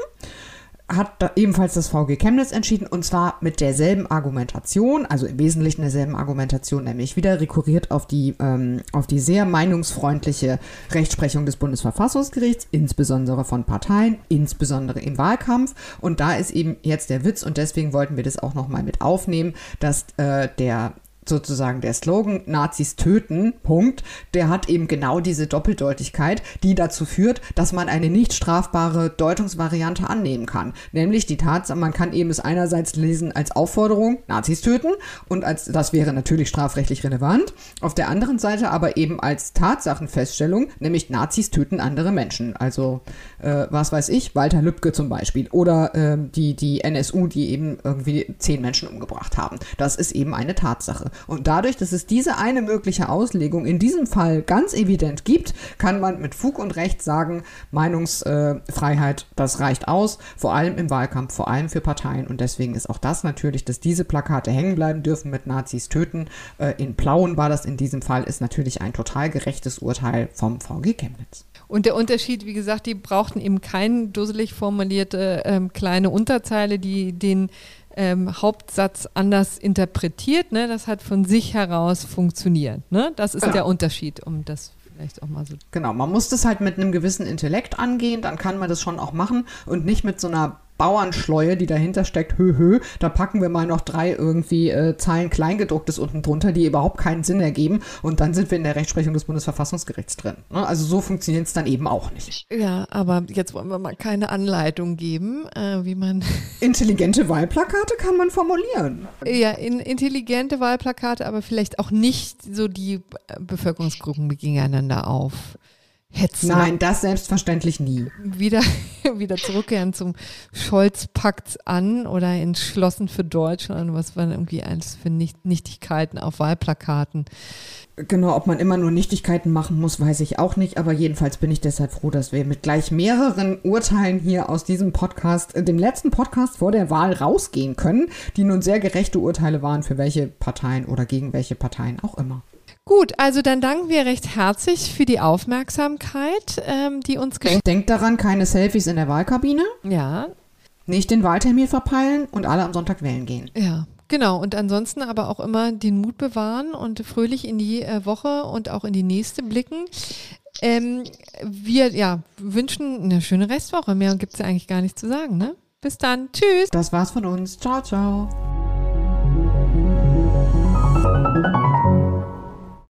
hat da ebenfalls das VG Chemnitz entschieden und zwar mit derselben Argumentation, also im Wesentlichen derselben Argumentation, nämlich wieder rekurriert auf die, ähm, auf die sehr meinungsfreundliche Rechtsprechung des Bundesverfassungsgerichts, insbesondere von Parteien, insbesondere im Wahlkampf. Und da ist eben jetzt der Witz und deswegen wollten wir das auch nochmal mit aufnehmen, dass äh, der sozusagen der Slogan Nazis töten, Punkt, der hat eben genau diese Doppeldeutigkeit, die dazu führt, dass man eine nicht strafbare Deutungsvariante annehmen kann. Nämlich die Tatsache, man kann eben es einerseits lesen als Aufforderung, Nazis töten, und als, das wäre natürlich strafrechtlich relevant, auf der anderen Seite aber eben als Tatsachenfeststellung, nämlich Nazis töten andere Menschen. Also, äh, was weiß ich, Walter Lübcke zum Beispiel, oder äh, die, die NSU, die eben irgendwie zehn Menschen umgebracht haben. Das ist eben eine Tatsache. Und dadurch, dass es diese eine mögliche Auslegung in diesem Fall ganz evident gibt, kann man mit Fug und Recht sagen, Meinungsfreiheit, das reicht aus, vor allem im Wahlkampf, vor allem für Parteien. Und deswegen ist auch das natürlich, dass diese Plakate hängen bleiben dürfen mit Nazis töten. Äh, in Plauen war das in diesem Fall, ist natürlich ein total gerechtes Urteil vom VG Chemnitz. Und der Unterschied, wie gesagt, die brauchten eben keine dusselig formulierte ähm, kleine Unterzeile, die den ähm, Hauptsatz anders interpretiert. Ne? Das hat von sich heraus funktioniert. Ne? Das ist genau. der Unterschied, um das vielleicht auch mal so. Genau, man muss das halt mit einem gewissen Intellekt angehen, dann kann man das schon auch machen und nicht mit so einer Bauernschleue, die dahinter steckt, hö, hö, da packen wir mal noch drei irgendwie äh, Zeilen Kleingedrucktes unten drunter, die überhaupt keinen Sinn ergeben und dann sind wir in der Rechtsprechung des Bundesverfassungsgerichts drin. Ne? Also so funktioniert es dann eben auch nicht. Ja, aber jetzt wollen wir mal keine Anleitung geben, äh, wie man... Intelligente Wahlplakate kann man formulieren. Ja, in, intelligente Wahlplakate, aber vielleicht auch nicht so die Bevölkerungsgruppen gegeneinander auf hetzen. Nein, das selbstverständlich nie. Wieder, wieder zurückkehren zum Scholz-Pakt an oder entschlossen für Deutschland, was waren irgendwie alles für Nicht Nichtigkeiten auf Wahlplakaten. Genau, ob man immer nur Nichtigkeiten machen muss, weiß ich auch nicht, aber jedenfalls bin ich deshalb froh, dass wir mit gleich mehreren Urteilen hier aus diesem Podcast, äh, dem letzten Podcast vor der Wahl rausgehen können, die nun sehr gerechte Urteile waren für welche Parteien oder gegen welche Parteien auch immer. Gut, also dann danken wir recht herzlich für die Aufmerksamkeit, ähm, die uns geschenkt Denkt daran, keine Selfies in der Wahlkabine. Ja. Nicht den Wahltermin verpeilen und alle am Sonntag wählen gehen. Ja. Genau, und ansonsten aber auch immer den Mut bewahren und fröhlich in die äh, Woche und auch in die nächste blicken. Ähm, wir ja, wünschen eine schöne Restwoche. Mehr gibt es ja eigentlich gar nicht zu sagen. Ne? Bis dann. Tschüss. Das war's von uns. Ciao, ciao.